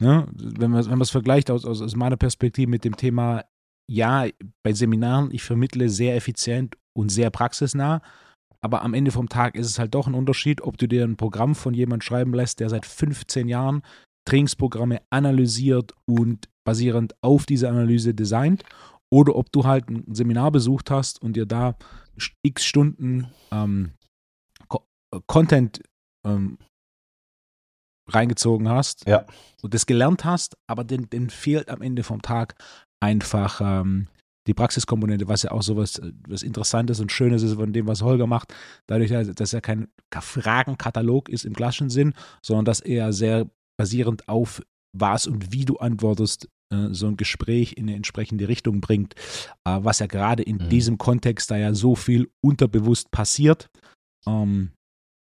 ne, wenn man wenn es vergleicht aus, aus, aus meiner Perspektive mit dem Thema ja, bei Seminaren, ich vermittle sehr effizient und sehr praxisnah, aber am Ende vom Tag ist es halt doch ein Unterschied, ob du dir ein Programm von jemandem schreiben lässt, der seit 15 Jahren Trainingsprogramme analysiert und basierend auf dieser Analyse designt, oder ob du halt ein Seminar besucht hast und dir da x Stunden ähm, Co Content ähm, reingezogen hast Ja. und das gelernt hast, aber den, den fehlt am Ende vom Tag einfach ähm, die Praxiskomponente, was ja auch sowas was Interessantes und Schönes ist von dem, was Holger macht, dadurch, dass er kein Fragenkatalog ist im klassischen Sinn, sondern dass er sehr basierend auf was und wie du antwortest, äh, so ein Gespräch in eine entsprechende Richtung bringt, äh, was ja gerade in Mhm. diesem Kontext, da ja so viel unterbewusst passiert, ähm,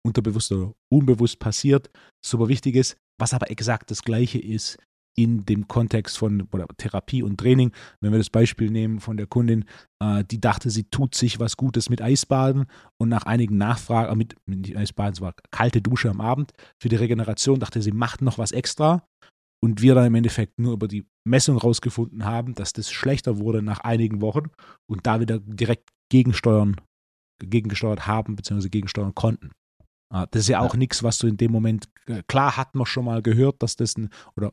unterbewusst oder unbewusst passiert, super wichtig ist, was aber exakt das Gleiche ist in dem Kontext von Therapie und Training. Wenn wir das Beispiel nehmen von der Kundin, äh, die dachte, sie tut sich was Gutes mit Eisbaden und nach einigen Nachfragen, äh, mit, mit Eisbaden, es war kalte Dusche am Abend, für die Regeneration dachte sie, macht noch was extra. Und wir dann im Endeffekt nur über die Messung rausgefunden haben, dass das schlechter wurde nach einigen Wochen und da wieder direkt gegensteuern, gegengesteuert haben, beziehungsweise gegensteuern konnten. Ah, Das ist ja auch Ja. nichts, was du in dem Moment, äh, klar hat man schon mal gehört, dass das ein, oder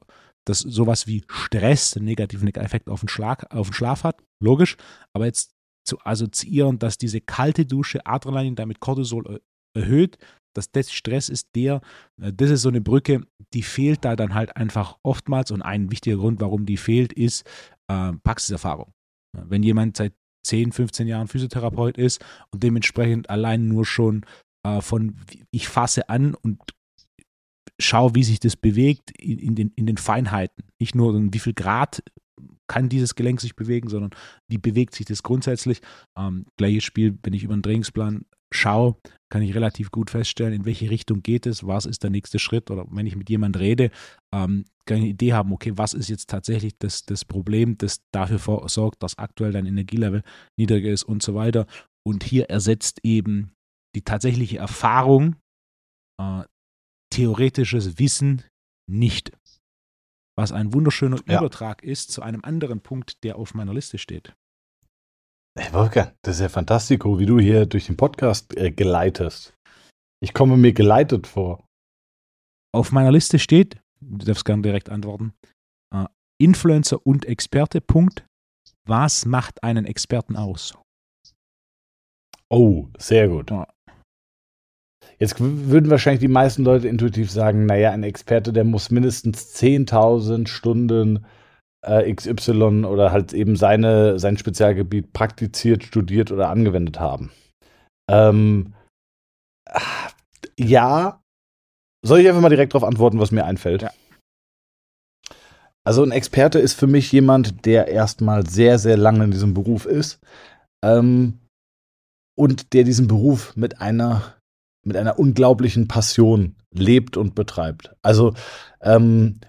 dass sowas wie Stress einen negativen Effekt auf den, Schlag, auf den Schlaf hat, logisch, aber jetzt zu assoziieren, dass diese kalte Dusche Adrenalin damit Cortisol er- erhöht, dass das Stress ist, der, äh, das ist so eine Brücke, die fehlt da dann halt einfach oftmals. Und ein wichtiger Grund, warum die fehlt, ist äh, Praxiserfahrung. Wenn jemand seit 10, 15 Jahren Physiotherapeut ist und dementsprechend allein nur schon äh, von ich fasse an und schaue, wie sich das bewegt in, den, in den Feinheiten. Nicht nur wie viel Grad kann dieses Gelenk sich bewegen, sondern wie bewegt sich das grundsätzlich. Ähm, gleiches Spiel, wenn ich über den Trainingsplan schaue, kann ich relativ gut feststellen, in welche Richtung geht es, was ist der nächste Schritt oder wenn ich mit jemand rede, ähm, kann ich eine Idee haben, okay, was ist jetzt tatsächlich das, das Problem, das dafür sorgt, dass aktuell dein Energielevel niedriger ist und so weiter. Und hier ersetzt eben die tatsächliche Erfahrung äh, theoretisches Wissen nicht. Was ein wunderschöner Ja. Übertrag ist zu einem anderen Punkt, der auf meiner Liste steht. Hey Wolfgang, das ist ja fantastico, wie du hier durch den Podcast äh, geleitest. Ich komme mir geleitet vor. Auf meiner Liste steht, du darfst gerne direkt antworten, äh, Influencer und Experte, Punkt. Was macht einen Experten aus? Oh, sehr gut. Ja. Jetzt würden wahrscheinlich die meisten Leute intuitiv sagen, naja, ein Experte, der muss mindestens 10.000 Stunden äh, XY oder halt eben seine, sein Spezialgebiet praktiziert, studiert oder angewendet haben. Ähm, ah, ja, soll ich einfach mal direkt darauf antworten, was mir einfällt? Ja. Also ein Experte ist für mich jemand, der erstmal sehr, sehr lange in diesem Beruf ist ähm, und der diesen Beruf mit einer, mit einer unglaublichen Passion lebt und betreibt. Also ähm,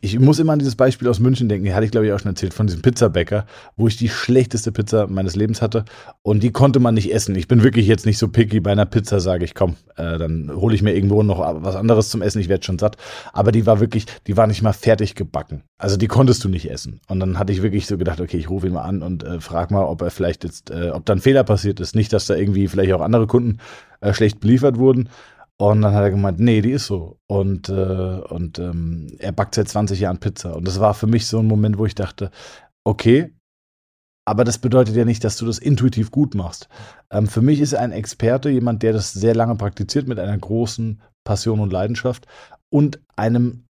ich muss immer an dieses Beispiel aus München denken, die hatte ich glaube ich auch schon erzählt, von diesem Pizzabäcker, wo ich die schlechteste Pizza meines Lebens hatte und die konnte man nicht essen. Ich bin wirklich jetzt nicht so picky bei einer Pizza, sage ich, komm, äh, dann hole ich mir irgendwo noch was anderes zum Essen, ich werde schon satt. Aber die war wirklich, die war nicht mal fertig gebacken. Also die konntest du nicht essen. Und dann hatte ich wirklich so gedacht, okay, ich rufe ihn mal an und äh, frag mal, ob er vielleicht jetzt, äh, ob da ein Fehler passiert ist. Nicht, dass da irgendwie vielleicht auch andere Kunden äh, schlecht beliefert wurden. Und dann hat er gemeint, nee, die ist so. Und, äh, und ähm, er backt seit 20 Jahren Pizza. Und das war für mich so ein Moment, wo ich dachte, okay, aber das bedeutet ja nicht, dass du das intuitiv gut machst. Ähm, für mich ist ein Experte jemand, der das sehr lange praktiziert mit einer großen Passion und Leidenschaft und einem,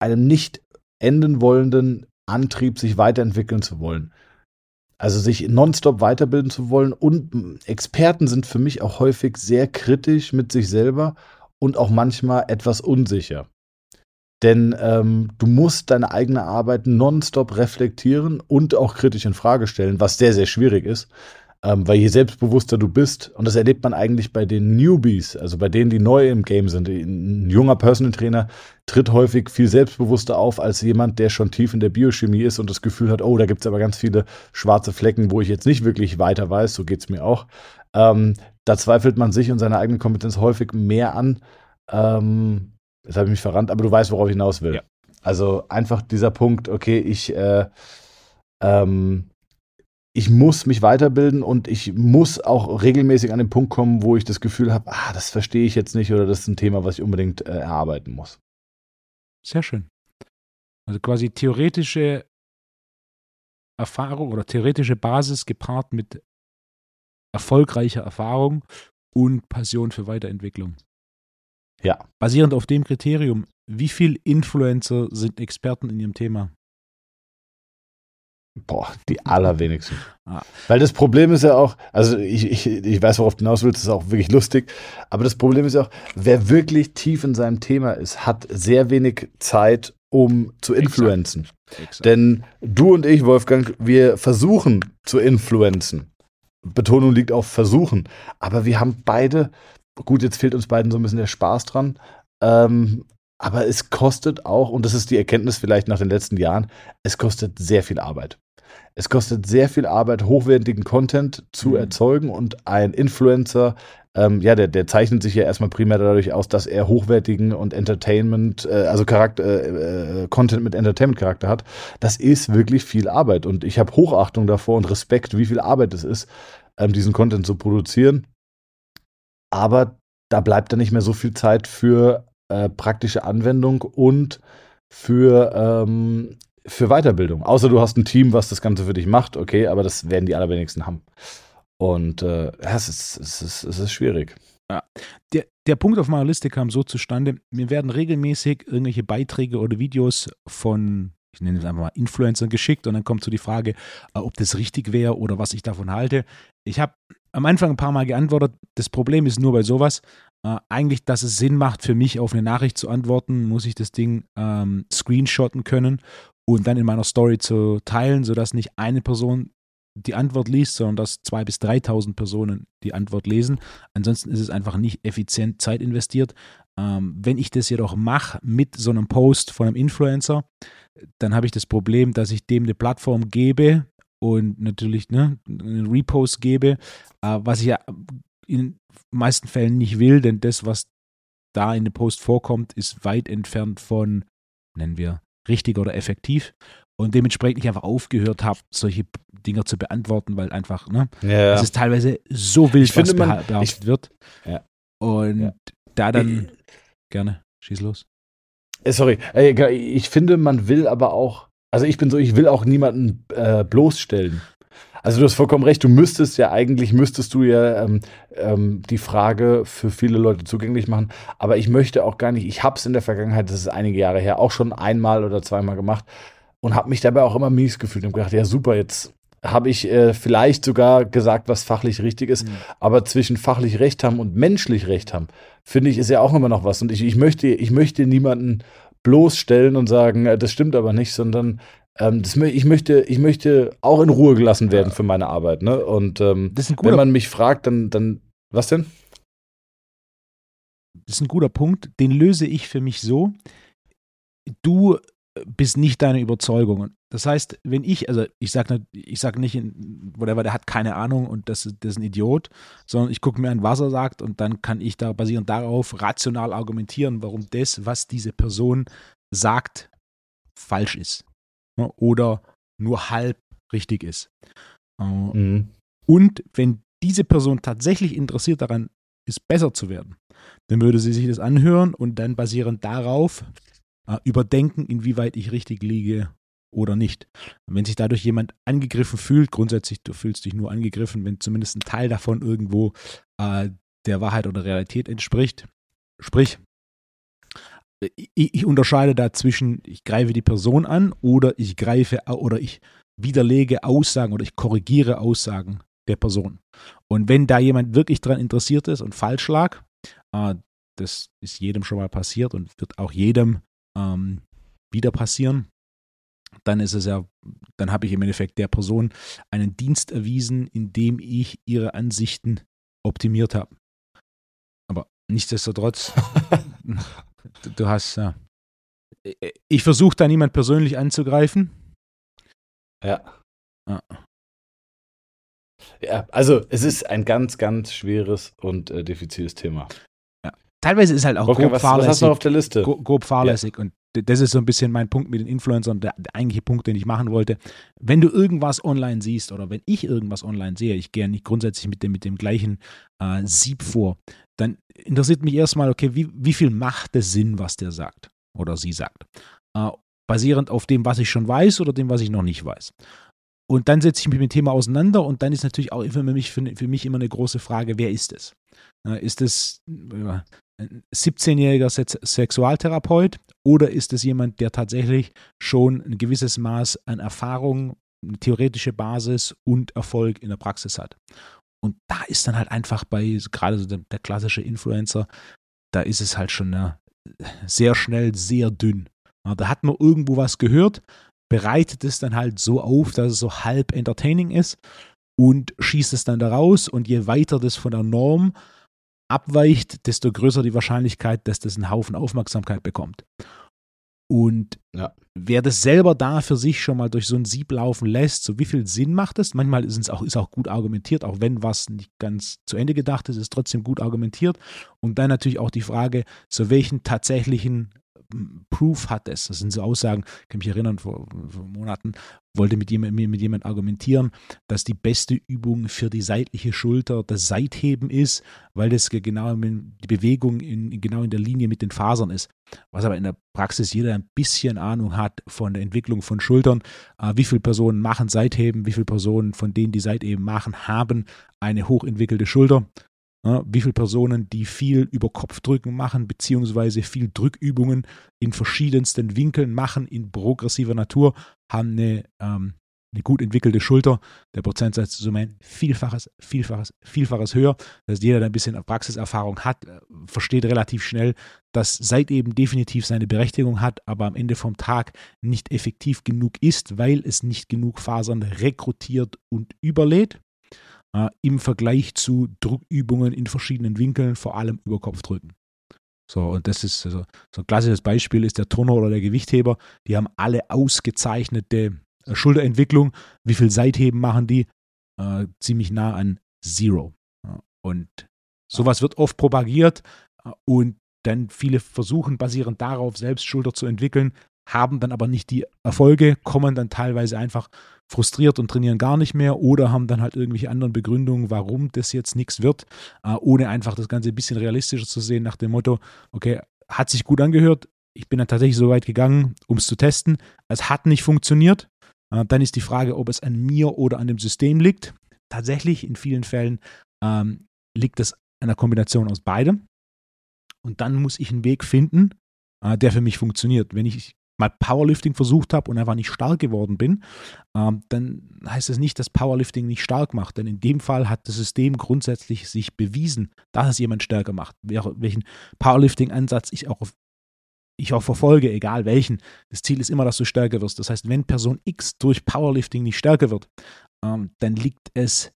einem nicht enden wollenden Antrieb, sich weiterentwickeln zu wollen. Also sich nonstop weiterbilden zu wollen. Und Experten sind für mich auch häufig sehr kritisch mit sich selber und auch manchmal etwas unsicher. Denn ähm, du musst deine eigene Arbeit nonstop reflektieren und auch kritisch in Frage stellen, was sehr, sehr schwierig ist. Ähm, weil je selbstbewusster du bist, und das erlebt man eigentlich bei den Newbies, also bei denen, die neu im Game sind. Ein junger Personal Trainer tritt häufig viel selbstbewusster auf als jemand, der schon tief in der Biochemie ist und das Gefühl hat, oh, da gibt es aber ganz viele schwarze Flecken, wo ich jetzt nicht wirklich weiter weiß, so geht es mir auch. Ähm, da zweifelt man sich und seine eigene Kompetenz häufig mehr an. Ähm, jetzt habe ich mich verrannt, aber du weißt, worauf ich hinaus will. Ja. Also einfach dieser Punkt, okay, ich, äh, ähm, ich muss mich weiterbilden und ich muss auch regelmäßig an den Punkt kommen, wo ich das Gefühl habe, ah, das verstehe ich jetzt nicht oder das ist ein Thema, was ich unbedingt äh, erarbeiten muss. Sehr schön. Also quasi theoretische Erfahrung oder theoretische Basis gepaart mit erfolgreicher Erfahrung und Passion für Weiterentwicklung. Ja. Basierend auf dem Kriterium, wie viele Influencer sind Experten in ihrem Thema? Boah, die allerwenigsten. Ah. Weil das Problem ist ja auch, also ich, ich, ich weiß, worauf du hinaus willst, das ist auch wirklich lustig, aber das Problem ist ja auch, wer wirklich tief in seinem Thema ist, hat sehr wenig Zeit, um zu influenzen. Exakt. Exakt. Denn du und ich, Wolfgang, wir versuchen zu influenzen. Betonung liegt auf versuchen. Aber wir haben beide, gut, jetzt fehlt uns beiden so ein bisschen der Spaß dran, ähm, aber es kostet auch, und das ist die Erkenntnis vielleicht nach den letzten Jahren, es kostet sehr viel Arbeit. Es kostet sehr viel Arbeit, hochwertigen Content zu mhm. erzeugen und ein Influencer, ähm, ja, der, der zeichnet sich ja erstmal primär dadurch aus, dass er hochwertigen und Entertainment, äh, also Charakter, äh, äh, Content mit Entertainment-Charakter hat. Das ist wirklich viel Arbeit und ich habe Hochachtung davor und Respekt, wie viel Arbeit es ist, ähm, diesen Content zu produzieren. Aber da bleibt dann nicht mehr so viel Zeit für äh, praktische Anwendung und für, ähm, für Weiterbildung. Außer du hast ein Team, was das Ganze für dich macht, okay, aber das werden die allerwenigsten haben. Und äh, es, ist, es, ist, es ist schwierig. Ja. Der, der Punkt auf meiner Liste kam so zustande, mir werden regelmäßig irgendwelche Beiträge oder Videos von, ich nenne es einfach mal Influencern geschickt und dann kommt so die Frage, äh, ob das richtig wäre oder was ich davon halte. Ich habe am Anfang ein paar Mal geantwortet, das Problem ist nur bei sowas, äh, eigentlich, dass es Sinn macht, für mich auf eine Nachricht zu antworten, muss ich das Ding ähm, screenshotten können und dann in meiner Story zu teilen, sodass nicht eine Person die Antwort liest, sondern dass 2.000 bis 3.000 Personen die Antwort lesen. Ansonsten ist es einfach nicht effizient Zeit investiert. Ähm, wenn ich das jedoch mache mit so einem Post von einem Influencer, dann habe ich das Problem, dass ich dem eine Plattform gebe und natürlich ne, einen Repost gebe, äh, was ich ja in meisten Fällen nicht will, denn das, was da in dem Post vorkommt, ist weit entfernt von, nennen wir, richtig oder effektiv. Und dementsprechend ich einfach aufgehört habe, solche Dinger zu beantworten, weil einfach, ne, ja. es ist teilweise so wild, ich was finde, man, behauptet wird. Ja. Und ja. da dann, ich, gerne, schieß los. Äh, sorry, ich finde, man will aber auch, also ich bin so, ich will auch niemanden äh, bloßstellen. Also du hast vollkommen recht, du müsstest ja eigentlich, müsstest du ja ähm, ähm, die Frage für viele Leute zugänglich machen. Aber ich möchte auch gar nicht, ich habe es in der Vergangenheit, das ist einige Jahre her, auch schon einmal oder zweimal gemacht und habe mich dabei auch immer mies gefühlt und gedacht, ja super, jetzt habe ich äh, vielleicht sogar gesagt, was fachlich richtig ist, mhm. aber zwischen fachlich Recht haben und menschlich Recht haben, finde ich, ist ja auch immer noch was. Und ich, ich, möchte, ich möchte niemanden bloßstellen und sagen, äh, das stimmt aber nicht, sondern ähm, das, ich, möchte, ich möchte auch in Ruhe gelassen werden ja. für meine Arbeit. Ne? Und ähm, wenn man mich fragt, dann, dann, was denn? Das ist ein guter Punkt. Den löse ich für mich so. Du bist nicht deine Überzeugung. Das heißt, wenn ich, also ich sage ich sag nicht, whatever, der hat keine Ahnung und das, das ist ein Idiot, sondern ich gucke mir an, was er sagt und dann kann ich da basierend darauf rational argumentieren, warum das, was diese Person sagt, falsch ist. Ne, oder nur halb richtig ist. Äh, mhm. Und wenn diese Person tatsächlich interessiert daran ist, besser zu werden, dann würde sie sich das anhören und dann basierend darauf äh, überdenken, inwieweit ich richtig liege oder nicht. Und wenn sich dadurch jemand angegriffen fühlt, grundsätzlich du fühlst dich nur angegriffen, wenn zumindest ein Teil davon irgendwo äh, der Wahrheit oder Realität entspricht, sprich ich, ich unterscheide da zwischen, ich greife die Person an oder ich greife oder ich widerlege Aussagen oder ich korrigiere Aussagen der Person. Und wenn da jemand wirklich daran interessiert ist und falsch lag, äh, das ist jedem schon mal passiert und wird auch jedem ähm, wieder passieren, dann ist es ja, dann habe ich im Endeffekt der Person einen Dienst erwiesen, indem ich ihre Ansichten optimiert habe. Aber nichtsdestotrotz Du, du hast, ja. Ich versuche da niemand persönlich anzugreifen. Ja. ja. Ja, also es ist ein ganz, ganz schweres und äh, diffiziles Thema. Ja. Teilweise ist halt auch okay, grob was, fahrlässig. Was hast du auf der Liste? Grob fahrlässig. Ja. Und das ist so ein bisschen mein Punkt mit den Influencern, der, der, eigentliche Punkt, den ich machen wollte. Wenn du irgendwas online siehst oder wenn ich irgendwas online sehe, ich gehe nicht grundsätzlich mit dem, mit dem gleichen äh, Sieb vor, dann interessiert mich erstmal, okay, wie, wie viel macht es Sinn, was der sagt oder sie sagt? Äh, basierend auf dem, was ich schon weiß oder dem, was ich noch nicht weiß. und dann setze ich mich mit dem Thema auseinander und dann ist natürlich auch für mich, für, für mich immer eine große Frage, wer ist es? Ist es ein 17-jähriger Sexualtherapeut oder ist es jemand, der tatsächlich schon ein gewisses Maß an Erfahrung, eine theoretische Basis und Erfolg in der Praxis hat? Und da ist dann halt einfach bei, gerade so der, der klassische Influencer, da ist es halt schon sehr schnell sehr dünn. Da hat man irgendwo was gehört, bereitet es dann halt so auf, dass es so halb entertaining ist und schießt es dann da raus. Und je weiter das von der Norm abweicht, desto größer die Wahrscheinlichkeit, dass das einen Haufen Aufmerksamkeit bekommt. Und ja. wer das selber da für sich schon mal durch so ein Sieb laufen lässt, so wie viel Sinn macht es? Manchmal ist es auch, ist auch gut argumentiert, auch wenn was nicht ganz zu Ende gedacht ist, ist trotzdem gut argumentiert. Und dann natürlich auch die Frage, zu welchen tatsächlichen Proof hat es. Das sind so Aussagen, ich kann mich erinnern, vor, vor Monaten wollte mit jemand, mit jemand argumentieren, dass die beste Übung für die seitliche Schulter das Seitheben ist, weil das genau die Bewegung in, genau in der Linie mit den Fasern ist. Was aber in der Praxis jeder ein bisschen Ahnung hat von der Entwicklung von Schultern. Äh, wie viele Personen machen Seitheben, wie viele Personen von denen, die Seitheben machen, haben eine hochentwickelte Schulter. Ja, wie viele Personen, die viel über Kopfdrücken machen, beziehungsweise viel Drückübungen in verschiedensten Winkeln machen, in progressiver Natur, haben eine, ähm, eine gut entwickelte Schulter. Der Prozentsatz ist um ein Vielfaches, Vielfaches, Vielfaches höher. Das heißt, jeder, der ein bisschen Praxiserfahrung hat, äh, versteht relativ schnell, dass seit eben definitiv seine Berechtigung hat, aber am Ende vom Tag nicht effektiv genug ist, weil es nicht genug Fasern rekrutiert und überlädt äh, im Vergleich zu Druckübungen in verschiedenen Winkeln, vor allem über Kopfdrücken. So, und das ist also, so ein klassisches Beispiel ist der Turner oder der Gewichtheber. Die haben alle ausgezeichnete äh, Schulterentwicklung. Wie viel Seitheben machen die? Äh, ziemlich nah an Zero. Und sowas wird oft propagiert äh, und dann viele versuchen basierend darauf selbst Schulter zu entwickeln, haben dann aber nicht die Erfolge, kommen dann teilweise einfach frustriert und trainieren gar nicht mehr oder haben dann halt irgendwelche anderen Begründungen, warum das jetzt nichts wird, äh, ohne einfach das Ganze ein bisschen realistischer zu sehen, nach dem Motto, okay, hat sich gut angehört, ich bin dann tatsächlich so weit gegangen, um es zu testen, es hat nicht funktioniert, äh, dann ist die Frage, ob es an mir oder an dem System liegt. Tatsächlich, in vielen Fällen ähm, liegt es an der Kombination aus beidem. Und dann muss ich einen Weg finden, äh, der für mich funktioniert. Wenn ich mal Powerlifting versucht habe und einfach nicht stark geworden bin, ähm, dann heißt das nicht, dass Powerlifting nicht stark macht. Denn in dem Fall hat das System grundsätzlich sich bewiesen, dass es jemand stärker macht. Welchen Powerlifting-Ansatz ich auch ich auch verfolge, egal welchen. Das Ziel ist immer, dass du stärker wirst. Das heißt, wenn Person X durch Powerlifting nicht stärker wird, ähm, dann liegt es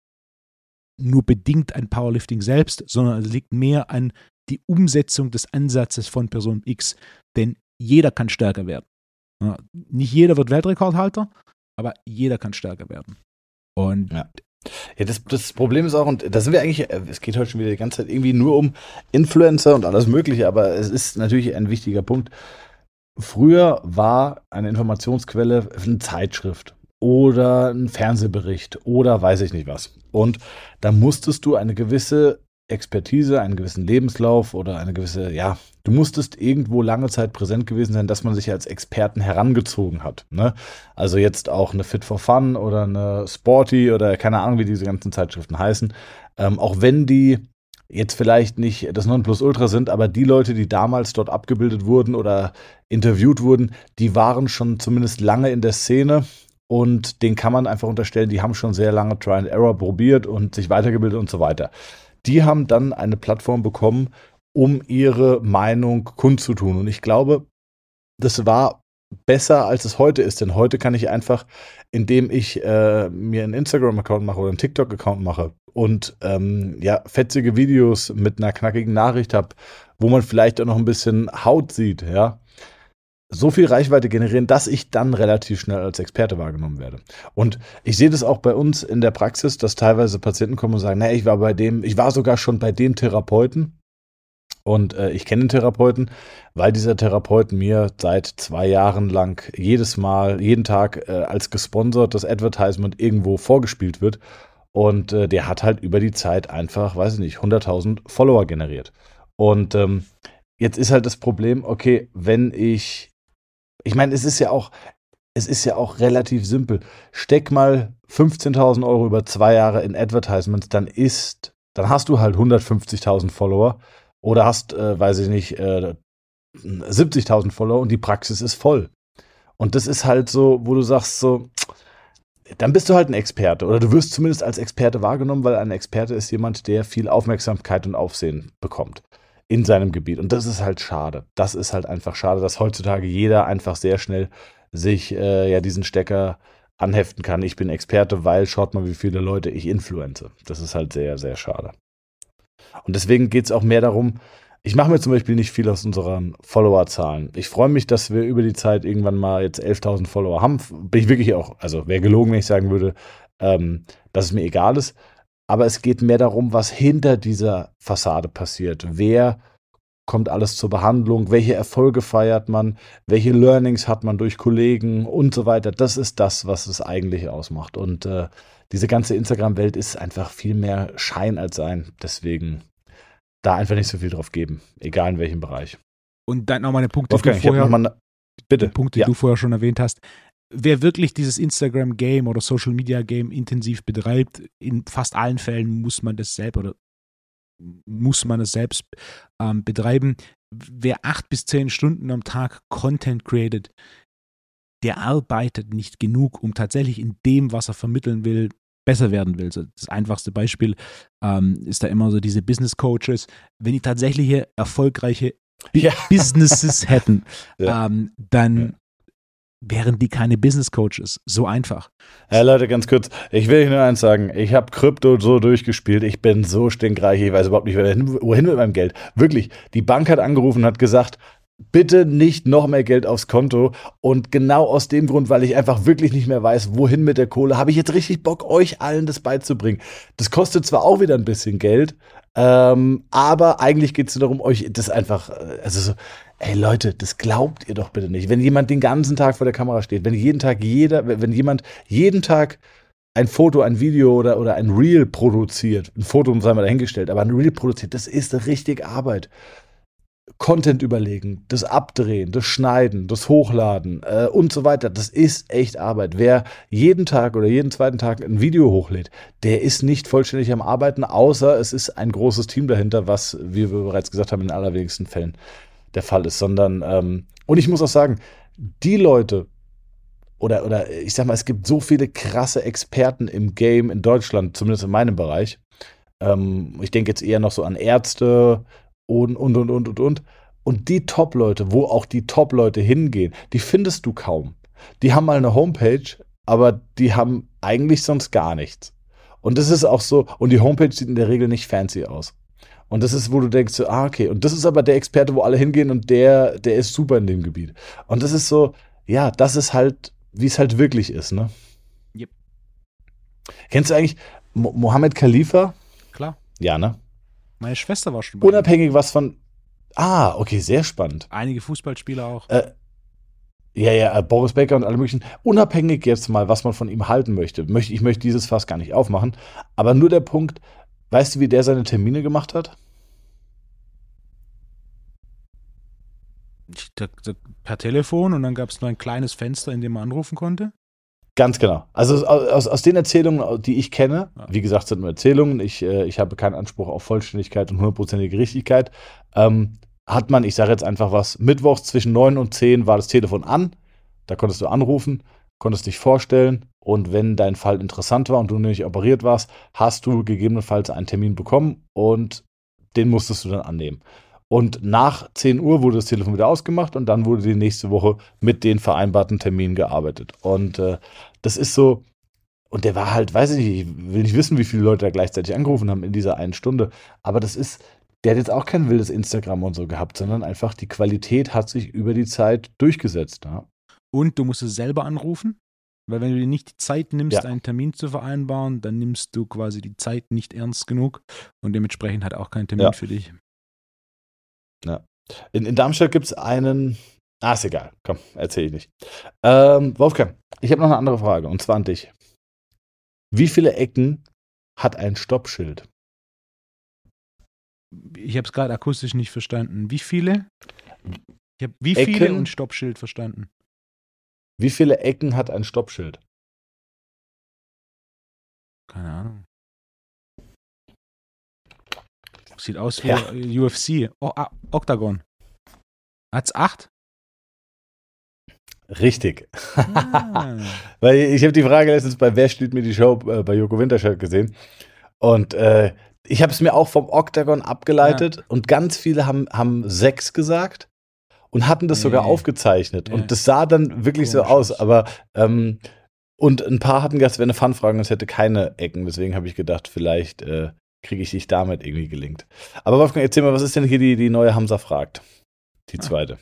nur bedingt an Powerlifting selbst, sondern es liegt mehr an die Umsetzung des Ansatzes von Person X. Denn jeder kann stärker werden. Nicht jeder wird Weltrekordhalter, aber jeder kann stärker werden. Und ja. Ja, das, das Problem ist auch, und da sind wir eigentlich, äh, es geht heute schon wieder die ganze Zeit irgendwie nur um Influencer und alles Mögliche, aber es ist natürlich ein wichtiger Punkt. Früher war eine Informationsquelle eine Zeitschrift oder ein Fernsehbericht oder weiß ich nicht was. Und da musstest du eine gewisse Expertise, einen gewissen Lebenslauf oder eine gewisse, ja, du musstest irgendwo lange Zeit präsent gewesen sein, dass man sich als Experten herangezogen hat. Ne? Also jetzt auch eine Fit for Fun oder eine Sporty oder keine Ahnung, wie diese ganzen Zeitschriften heißen. Ähm, auch wenn die jetzt vielleicht nicht das Nonplusultra sind, aber die Leute, die damals dort abgebildet wurden oder interviewt wurden, die waren schon zumindest lange in der Szene und den kann man einfach unterstellen, die haben schon sehr lange Try and Error probiert und sich weitergebildet und so weiter die haben dann eine Plattform bekommen, um ihre Meinung kundzutun. Und ich glaube, das war besser, als es heute ist. Denn heute kann ich einfach, indem ich äh, mir einen Instagram-Account mache oder einen TikTok-Account mache und ähm, ja, fetzige Videos mit einer knackigen Nachricht habe, wo man vielleicht auch noch ein bisschen Haut sieht, ja, so viel Reichweite generieren, dass ich dann relativ schnell als Experte wahrgenommen werde. Und ich sehe das auch bei uns in der Praxis, dass teilweise Patienten kommen und sagen, naja, ich war bei dem, ich war sogar schon bei dem Therapeuten. Und äh, ich kenne den Therapeuten, weil dieser Therapeut mir seit zwei Jahren lang jedes Mal, jeden Tag äh, als gesponsertes Advertisement irgendwo vorgespielt wird. Und äh, der hat halt über die Zeit einfach, weiß ich nicht, 100.000 Follower generiert. Und ähm, jetzt ist halt das Problem, okay, wenn ich ich meine, es ist ja auch, es ist ja auch relativ simpel. Steck mal 15.000 Euro über zwei Jahre in Advertisements, dann ist, dann hast du halt 150.000 Follower oder hast, äh, weiß ich nicht, äh, 70.000 Follower und die Praxis ist voll. Und das ist halt so, wo du sagst so, dann bist du halt ein Experte oder du wirst zumindest als Experte wahrgenommen, weil ein Experte ist jemand, der viel Aufmerksamkeit und Aufsehen bekommt in seinem Gebiet. Und das ist halt schade. Das ist halt einfach schade, dass heutzutage jeder einfach sehr schnell sich äh, ja diesen Stecker anheften kann. Ich bin Experte, weil schaut mal, wie viele Leute ich influenze. Das ist halt sehr, sehr schade. Und deswegen geht es auch mehr darum, ich mache mir zum Beispiel nicht viel aus unseren Followerzahlen. Ich freue mich, dass wir über die Zeit irgendwann mal jetzt 11.000 Follower haben. Bin ich wirklich auch, also wäre gelogen, wenn ich sagen würde, ähm, dass es mir egal ist. Aber es geht mehr darum, was hinter dieser Fassade passiert. Wer kommt alles zur Behandlung, welche Erfolge feiert man, welche Learnings hat man durch Kollegen und so weiter. Das ist das, was es eigentlich ausmacht. Und äh, diese ganze Instagram-Welt ist einfach viel mehr Schein als Sein. Deswegen da einfach nicht so viel drauf geben, egal in welchem Bereich. Und dann noch mal eine Punkte, Wolfgang, die du vorher, bitte. Punkte, ja. die du vorher schon erwähnt hast. Wer wirklich dieses Instagram-Game oder Social-Media-Game intensiv betreibt, in fast allen Fällen muss man das selber oder muss man es selbst ähm, betreiben. Wer acht bis zehn Stunden am Tag Content created, der arbeitet nicht genug, um tatsächlich in dem, was er vermitteln will, besser werden will. So das einfachste Beispiel ähm, ist da immer so diese Business Coaches. Wenn die tatsächliche erfolgreiche Ja. Businesses hätten, Ja. ähm, dann wären die keine Business Coaches. So einfach. Ja, Leute, ganz kurz. Ich will euch nur eins sagen. Ich habe Krypto so durchgespielt. Ich bin so stinkreich. Ich weiß überhaupt nicht, wohin, wohin mit meinem Geld. Wirklich. Die Bank hat angerufen und hat gesagt, bitte nicht noch mehr Geld aufs Konto. Und genau aus dem Grund, weil ich einfach wirklich nicht mehr weiß, wohin mit der Kohle, habe ich jetzt richtig Bock, euch allen das beizubringen. Das kostet zwar auch wieder ein bisschen Geld, ähm, aber eigentlich geht es darum, euch das einfach, äh, also so, ey Leute, das glaubt ihr doch bitte nicht. Wenn jemand den ganzen Tag vor der Kamera steht, wenn jeden Tag jeder, wenn jemand jeden Tag ein Foto, ein Video oder, oder ein Reel produziert, ein Foto sei mal dahingestellt, aber ein Reel produziert, das ist richtig Arbeit. Content überlegen, das Abdrehen, das Schneiden, das Hochladen äh, und so weiter, das ist echt Arbeit. Wer jeden Tag oder jeden zweiten Tag ein Video hochlädt, der ist nicht vollständig am Arbeiten, außer es ist ein großes Team dahinter, was, wie wir bereits gesagt haben, in allerwenigsten Fällen der Fall ist, sondern, ähm, und ich muss auch sagen, die Leute, oder, oder ich sag mal, es gibt so viele krasse Experten im Game in Deutschland, zumindest in meinem Bereich. Ähm, ich denke jetzt eher noch so an Ärzte und, und, und, und, und, und. Und die Top-Leute, wo auch die Top-Leute hingehen, die findest du kaum. Die haben mal eine Homepage, aber die haben eigentlich sonst gar nichts. Und das ist auch so, und die Homepage sieht in der Regel nicht fancy aus. Und das ist, wo du denkst, so, ah, okay, und das ist aber der Experte, wo alle hingehen und der, der ist super in dem Gebiet. Und das ist so, ja, das ist halt, wie es halt wirklich ist, ne? Yep. Kennst du eigentlich Mo Mohammed Khalifa? Klar. Ja, ne? Meine Schwester war schon bei ihm. Unabhängig was von. Ah, okay, sehr spannend. Einige Fußballspieler auch. Äh, ja, ja, äh, Boris Becker und alle möglichen. Unabhängig jetzt mal, was man von ihm halten möchte ich möchte dieses Fass gar nicht aufmachen. Aber nur der Punkt, weißt du, wie der seine Termine gemacht hat? Ich- da- da- Per Telefon und dann gab es nur ein kleines Fenster, in dem man anrufen konnte. Ganz genau. Also aus, aus, den Erzählungen, die ich kenne, wie gesagt, sind nur Erzählungen, ich, äh, ich habe keinen Anspruch auf Vollständigkeit und hundertprozentige Richtigkeit, ähm, hat man, ich sage jetzt einfach was, mittwochs zwischen 9 und 10 war das Telefon an, da konntest du anrufen, konntest dich vorstellen und wenn dein Fall interessant war und du nicht operiert warst, hast du gegebenenfalls einen Termin bekommen und den musstest du dann annehmen. Und nach 10 Uhr wurde das Telefon wieder ausgemacht und dann wurde die nächste Woche mit den vereinbarten Terminen gearbeitet. Und äh, das ist so, und der war halt, weiß ich nicht, ich will nicht wissen, wie viele Leute da gleichzeitig angerufen haben in dieser einen Stunde, aber das ist, der hat jetzt auch kein wildes Instagram und so gehabt, sondern einfach die Qualität hat sich über die Zeit durchgesetzt. Ja. Und du musst es selber anrufen, weil wenn du dir nicht die Zeit nimmst, Ja. einen Termin zu vereinbaren, dann nimmst du quasi die Zeit nicht ernst genug und dementsprechend hat auch kein Termin Ja. für dich. In, in Darmstadt gibt es einen, ah, ist egal, komm, erzähle ich nicht. Ähm, Wolfgang, ich habe noch eine andere Frage und zwar an dich. Wie viele Ecken hat ein Stoppschild? Ich habe es gerade akustisch nicht verstanden. Wie viele? Ich habe wie viele Ecken? und Stoppschild verstanden. Wie viele Ecken hat ein Stoppschild? Keine Ahnung. Sieht aus wie Ja. UFC. Oh, ah, Octagon. Hat's acht? Richtig. Ah. Weil ich habe die Frage letztens bei Wer steht mir die Show äh, bei Joko Winterscheid gesehen. Und äh, ich habe es mir auch vom Octagon abgeleitet und ganz viele haben, haben sechs gesagt und hatten das sogar Nee. aufgezeichnet. Ja. Und das sah dann wirklich so Komisch aus. Aber ähm, und ein paar hatten gesagt, es wäre eine Fun-Frage und es hätte keine Ecken. Deswegen habe ich gedacht, vielleicht äh, kriege ich dich damit irgendwie gelingt. Aber Wolfgang, erzähl mal, was ist denn hier die, die neue Hamza fragt? Die Ah. zweite.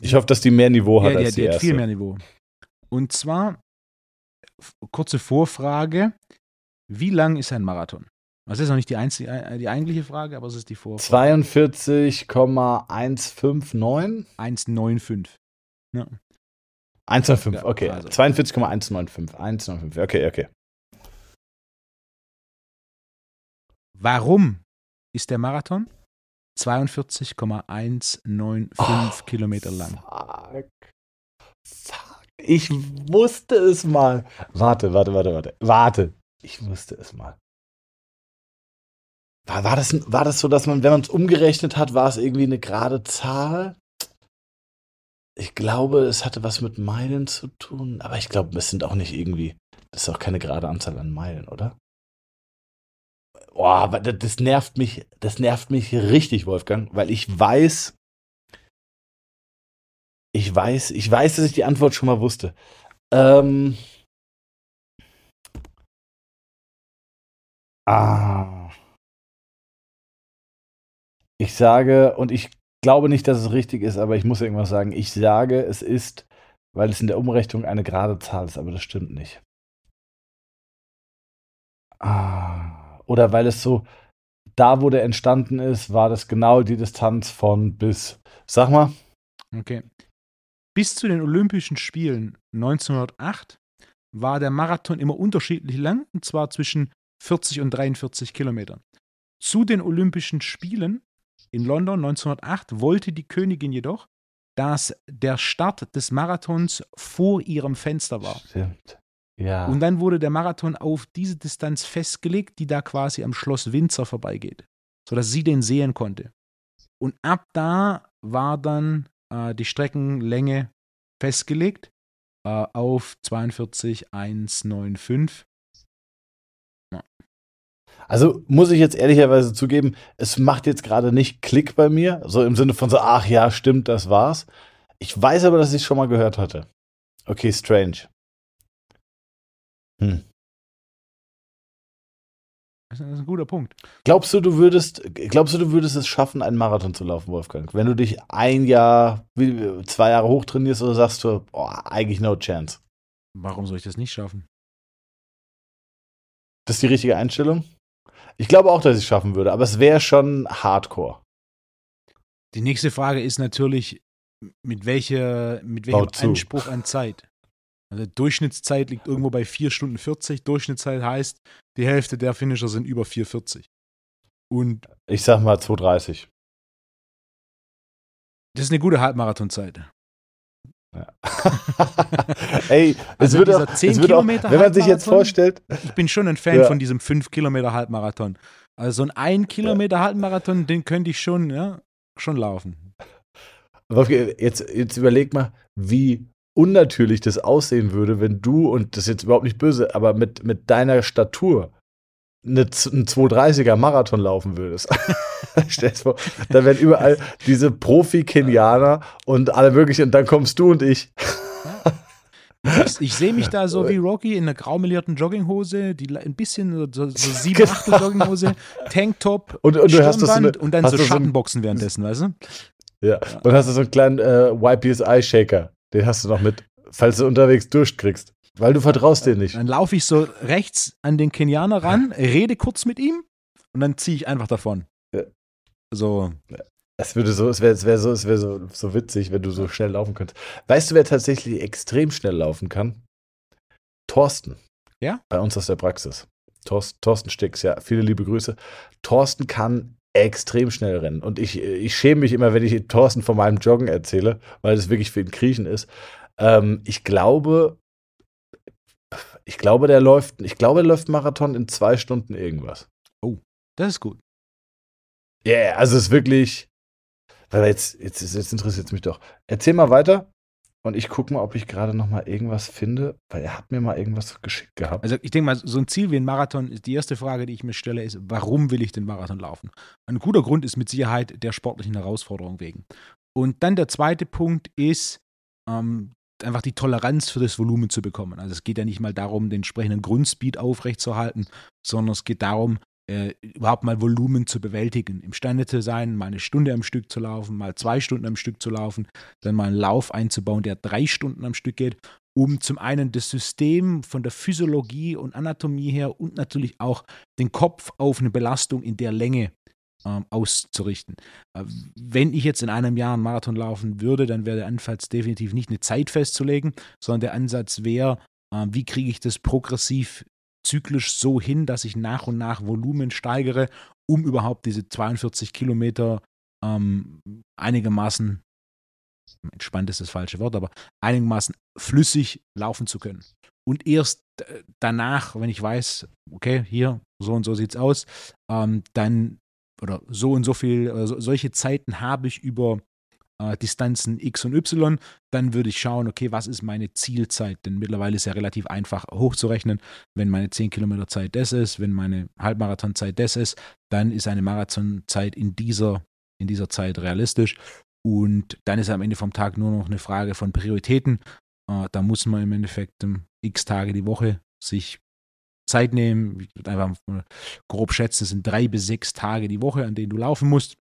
Ich hoffe, dass die mehr Niveau hat ja, die, als die, die hat erste. viel mehr Niveau. Und zwar, kurze Vorfrage: Wie lang ist ein Marathon? Das ist noch nicht die, einzige, äh, die eigentliche Frage, aber es ist die Vorfrage. 42,159? 1,95. Ja. 1,05, Ja, okay. also. 42,195. 1,95, okay, okay. Warum ist der Marathon 42,195 Oh, Kilometer lang? Fuck. Fuck. Ich wusste es mal. Warte, warte, warte, warte. Warte. Ich wusste es mal. War, war, das, war das so, dass man, wenn man es umgerechnet hat, war es irgendwie eine gerade Zahl? Ich glaube, es hatte was mit Meilen zu tun, aber ich glaube, es sind auch nicht irgendwie, das ist auch keine gerade Anzahl an Meilen, oder? Das, das nervt mich, das nervt mich richtig, Wolfgang, weil ich weiß, ich weiß, ich weiß, dass ich die Antwort schon mal wusste. Ähm. Ah. Ich sage, und ich glaube nicht, dass es richtig ist, aber ich muss irgendwas sagen. Ich sage, es ist, weil es in der Umrechnung eine gerade Zahl ist, aber das stimmt nicht. Ah. Oder weil es so, da wo der entstanden ist, war das genau die Distanz von bis, sag mal, Okay. Bis zu den Olympischen Spielen 1908 war der Marathon immer unterschiedlich lang, und zwar zwischen 40 und 43 Kilometern. Zu den Olympischen Spielen in London 1908 wollte die Königin jedoch, dass der Start des Marathons vor ihrem Fenster war. Stimmt. Ja. Und dann wurde der Marathon auf diese Distanz festgelegt, die da quasi am Schloss Windsor vorbeigeht, sodass sie den sehen konnte. Und ab da war dann äh, die Streckenlänge festgelegt äh, auf 42,195. Also muss ich jetzt ehrlicherweise zugeben, es macht jetzt gerade nicht Klick bei mir, so im Sinne von so, ach ja, stimmt, das war's. Ich weiß aber, dass ich es schon mal gehört hatte. Okay, strange. Hm. Das ist ein guter Punkt. Glaubst du, du würdest, glaubst du, du würdest es schaffen, einen Marathon zu laufen, Wolfgang? Wenn du dich ein Jahr, zwei Jahre hochtrainierst oder sagst du, boah, eigentlich no chance. Warum soll ich das nicht schaffen? Das ist die richtige Einstellung? Ich glaube auch, dass ich es schaffen würde, aber es wäre schon hardcore. Die nächste Frage ist natürlich, mit, welcher, mit welchem. Anspruch an Zeit? Also Durchschnittszeit liegt irgendwo bei 4 Stunden 40. Durchschnittszeit heißt, die Hälfte der Finisher sind über 4,40. Und Ich sag mal 230. das ist eine gute Halbmarathonzeit. Ey, es Also wird dieser auch, 10 es wird auch, wenn man sich jetzt vorstellt, Ich bin schon ein Fan Ja. von diesem 5 Kilometer Halbmarathon. Also so ein 1 Kilometer Halbmarathon, den könnte ich schon, ja, schon laufen. Wolfgang, jetzt, jetzt überleg mal, wie unnatürlich das aussehen würde, wenn du, und das ist jetzt überhaupt nicht böse, aber mit, mit deiner Statur eine, einen 230er Marathon laufen würdest. Stell dir vor, da wären überall diese Profi-Kenianer und alle möglichen, und dann kommst du und ich. Ich, ich sehe mich da so wie Rocky in einer graumelierten Jogginghose, die ein bisschen so, so sieben Genau. Achtel Jogginghose, Tanktop, Und, und du hast das so eine, und dann so du so ein- Schattenboxen währenddessen, weißt du? Ja, und hast du so einen kleinen äh, YPSI-Shaker. Den hast du noch mit, falls du unterwegs Durst kriegst. Weil du vertraust dir nicht. Dann laufe ich so rechts an den Kenianer ran, rede kurz mit ihm und dann ziehe ich einfach davon. Ja. So, Es würde so, es wäre es wär so, es wäre so, so witzig, wenn du so schnell laufen könntest. Weißt du, wer tatsächlich extrem schnell laufen kann? Thorsten. Ja? Bei uns aus der Praxis. Thorsten, Thorsten Stix, ja. Viele liebe Grüße. Thorsten kann extrem schnell rennen. Und ich, ich schäme mich immer, wenn ich Thorsten von meinem Joggen erzähle, weil es wirklich für ihn Kriechen ist. Ähm, ich glaube, ich glaube, der läuft, ich glaube, der läuft Marathon in zwei Stunden irgendwas. Oh, das ist gut. Ja, yeah, also es ist wirklich, jetzt, jetzt, jetzt interessiert es mich doch. Erzähl mal weiter. Und ich gucke mal, ob ich gerade noch mal irgendwas finde, weil er hat mir mal irgendwas geschickt gehabt. Also ich denke mal, so ein Ziel wie ein Marathon, die erste Frage, die ich mir stelle, ist, warum will ich den Marathon laufen? Ein guter Grund ist mit Sicherheit der sportlichen Herausforderung wegen. Und dann der zweite Punkt ist, ähm, einfach die Toleranz für das Volumen zu bekommen. Also es geht ja nicht mal darum, den entsprechenden Grundspeed aufrechtzuerhalten, sondern es geht darum, äh, überhaupt mal Volumen zu bewältigen, imstande zu sein, mal eine Stunde am Stück zu laufen, mal zwei Stunden am Stück zu laufen, dann mal einen Lauf einzubauen, der drei Stunden am Stück geht, um zum einen das System von der Physiologie und Anatomie her und natürlich auch den Kopf auf eine Belastung in der Länge ähm, auszurichten. Äh, wenn ich jetzt in einem Jahr einen Marathon laufen würde, dann wäre der Ansatz definitiv nicht eine Zeit festzulegen, sondern der Ansatz wäre, äh, wie kriege ich das progressiv zyklisch so hin, dass ich nach und nach Volumen steigere, um überhaupt diese 42 Kilometer ähm, einigermaßen, entspannt ist das falsche Wort, aber einigermaßen flüssig laufen zu können. Und erst danach, wenn ich weiß, okay, hier, so und so sieht es aus, ähm, dann oder so und so viel, also solche Zeiten habe ich über äh, Distanzen X und Y, dann würde ich schauen, okay, was ist meine Zielzeit? Denn mittlerweile ist ja relativ einfach hochzurechnen. Wenn meine 10 Kilometer Zeit das ist, wenn meine Halbmarathonzeit das ist, dann ist eine Marathonzeit in dieser, in dieser Zeit realistisch. Und dann ist am Ende vom Tag nur noch eine Frage von Prioritäten. Äh, da muss man im Endeffekt um, x Tage die Woche sich Zeit nehmen. Ich würde einfach grob schätzen, es sind drei bis sechs Tage die Woche, an denen du laufen musst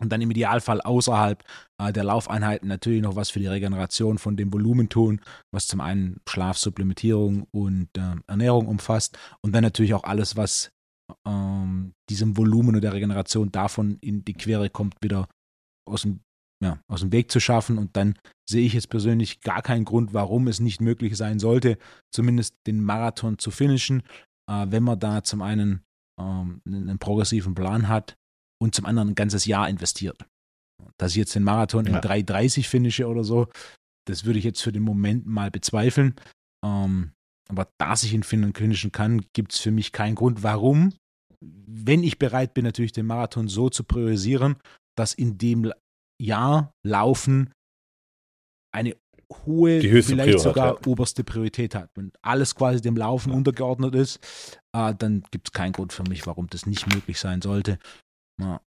und dann im Idealfall außerhalb äh, der Laufeinheiten natürlich noch was für die Regeneration von dem Volumen tun, was zum einen Schlafsupplementierung und äh, Ernährung umfasst und dann natürlich auch alles, was ähm, diesem Volumen und der Regeneration davon in die Quere kommt, wieder aus dem, ja, aus dem Weg zu schaffen. Und dann sehe ich jetzt persönlich gar keinen Grund, warum es nicht möglich sein sollte, zumindest den Marathon zu finishen, äh, wenn man da zum einen ähm, einen progressiven Plan hat, und zum anderen ein ganzes Jahr investiert. Dass ich jetzt den Marathon in ja. 3,30 finische oder so, das würde ich jetzt für den Moment mal bezweifeln. Ähm, aber dass ich ihn finishen kann, gibt es für mich keinen Grund. Warum? Wenn ich bereit bin, natürlich den Marathon so zu priorisieren, dass in dem Jahr Laufen eine hohe, vielleicht Priorität. sogar oberste Priorität hat. Wenn alles quasi dem Laufen ja. untergeordnet ist, äh, dann gibt es keinen Grund für mich, warum das nicht möglich sein sollte. Ja.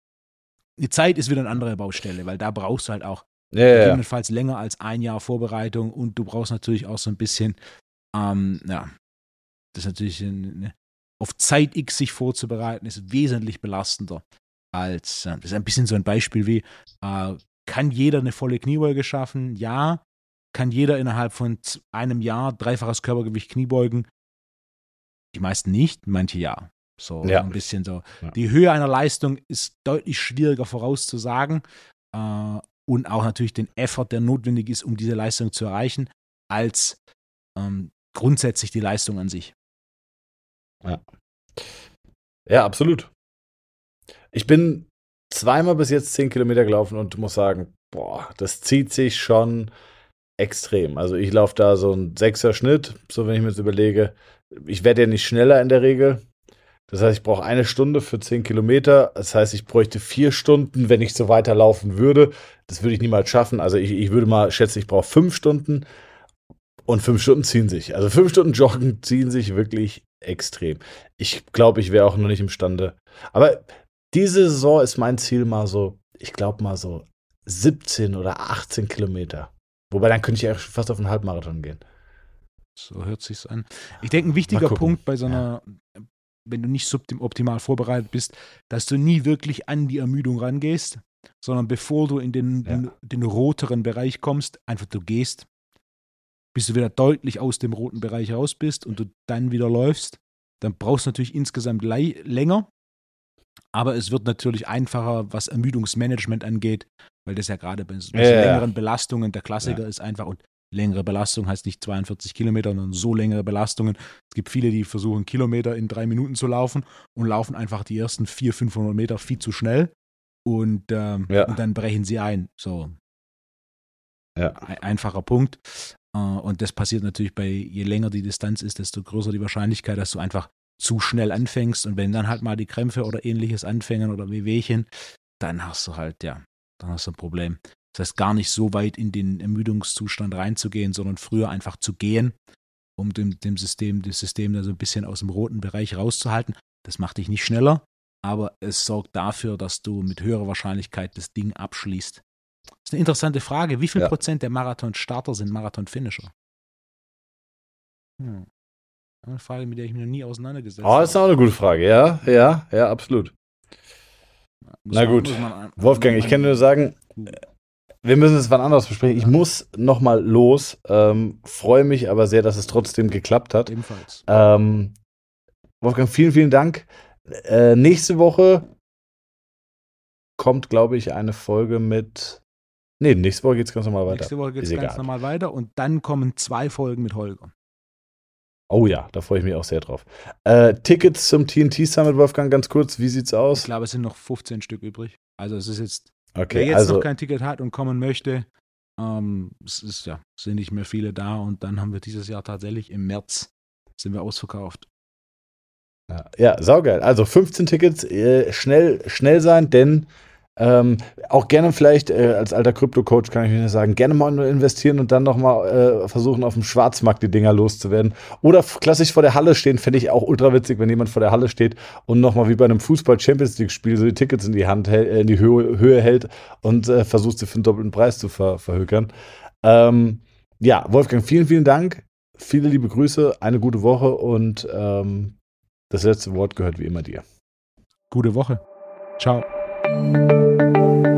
Die Zeit ist wieder eine andere Baustelle, weil da brauchst du halt auch ja, gegebenenfalls ja. länger als ein Jahr Vorbereitung und du brauchst natürlich auch so ein bisschen, ähm, ja, das ist natürlich eine, auf Zeit X sich vorzubereiten, ist wesentlich belastender als, das ist ein bisschen so ein Beispiel wie, äh, kann jeder eine volle Kniebeuge schaffen? Ja. Kann jeder innerhalb von einem Jahr dreifaches Körpergewicht Kniebeugen? Die meisten nicht, manche ja. So ja. ein bisschen so. Ja. Die Höhe einer Leistung ist deutlich schwieriger vorauszusagen äh, und auch natürlich den Effort, der notwendig ist, um diese Leistung zu erreichen, als ähm, grundsätzlich die Leistung an sich. Ja. Ja, absolut. Ich bin zweimal bis jetzt zehn Kilometer gelaufen und muss sagen, boah, das zieht sich schon extrem. Also ich laufe da so ein sechser Schnitt, so wenn ich mir das überlege. Ich werde ja nicht schneller in der Regel. Das heißt, ich brauche eine Stunde für zehn Kilometer. Das heißt, ich bräuchte vier Stunden, wenn ich so weiterlaufen würde. Das würde ich niemals schaffen. Also ich, ich würde mal schätzen, ich brauche fünf Stunden. Und fünf Stunden ziehen sich. Also fünf Stunden Joggen ziehen sich wirklich extrem. Ich glaube, ich wäre auch noch nicht imstande. Aber diese Saison ist mein Ziel mal so, ich glaube mal so 17 oder 18 Kilometer. Wobei dann könnte ich eigentlich fast auf einen Halbmarathon gehen. So hört sich's an. Ich denke, ein wichtiger Punkt bei so einer, ja wenn du nicht optimal vorbereitet bist, dass du nie wirklich an die Ermüdung rangehst, sondern bevor du in den, ja. den, den roteren Bereich kommst, einfach du gehst, bis du wieder deutlich aus dem roten Bereich raus bist und du dann wieder läufst, dann brauchst du natürlich insgesamt länger, aber es wird natürlich einfacher, was Ermüdungsmanagement angeht, weil das ja gerade bei so ja, längeren Belastungen der Klassiker ist einfach und längere Belastung heißt nicht 42 Kilometer, sondern so längere Belastungen. Es gibt viele, die versuchen, Kilometer in drei Minuten zu laufen und laufen einfach die ersten 400, 500 Meter viel zu schnell und, ähm, Ja. und dann brechen sie ein. So, Ja. ein- einfacher Punkt. Äh, Und das passiert natürlich bei, je länger die Distanz ist, desto größer die Wahrscheinlichkeit, dass du einfach zu schnell anfängst. Und wenn dann halt mal die Krämpfe oder ähnliches anfängen oder Wehwehchen, dann hast du halt, ja, dann hast du ein Problem. Das heißt, gar nicht so weit in den Ermüdungszustand reinzugehen, sondern früher einfach zu gehen, um dem, dem System, das System da so ein bisschen aus dem roten Bereich rauszuhalten. Das macht dich nicht schneller, aber es sorgt dafür, dass du mit höherer Wahrscheinlichkeit das Ding abschließt. Das ist eine interessante Frage. Wie viel Ja. Prozent der Marathon-Starter sind Marathon-Finisher? Hm. Eine Frage, mit der ich mich noch nie auseinandergesetzt Oh, das ist auch eine gute Frage. Ja, ja, ja, absolut. Muss na gut. man an- Wolfgang, ich kann nur sagen, wir müssen es wann anderes besprechen. Ich muss noch mal los. Ähm, Freue mich aber sehr, dass es trotzdem geklappt hat. Ebenfalls. Ähm, Wolfgang, vielen, vielen Dank. Äh, nächste Woche kommt, glaube ich, eine Folge mit. Nee, nächste Woche geht es ganz normal weiter. Nächste Woche geht es ganz egal. normal weiter und dann kommen zwei Folgen mit Holger. Oh ja, da freue ich mich auch sehr drauf. Äh, Tickets zum TNT Summit, Wolfgang, ganz kurz. Wie sieht's Ich aus? glaube, es sind noch 15 Stück übrig. Also es ist jetzt, wer Okay, jetzt also noch kein Ticket hat und kommen möchte, ähm, es ist ja, sind nicht mehr viele da und dann haben wir dieses Jahr tatsächlich im März sind wir ausverkauft. Ja, ja, saugeil. Also 15 Tickets, äh, schnell, schnell sein, denn ähm, auch gerne vielleicht äh, als alter Krypto-Coach kann ich mir sagen, gerne mal nur investieren und dann nochmal äh, versuchen, auf dem Schwarzmarkt die Dinger loszuwerden. Oder klassisch vor der Halle stehen, fände ich auch ultra witzig, wenn jemand vor der Halle steht und nochmal wie bei einem Fußball-Champions League-Spiel so die Tickets in die Hand hält, äh, in die Höhe, Höhe hält und äh, versucht, sie für einen doppelten Preis zu ver verhökern. Ähm, ja, Wolfgang, vielen, vielen Dank. Viele liebe Grüße, eine gute Woche und ähm, das letzte Wort gehört wie immer dir. Gute Woche. Ciao. うん。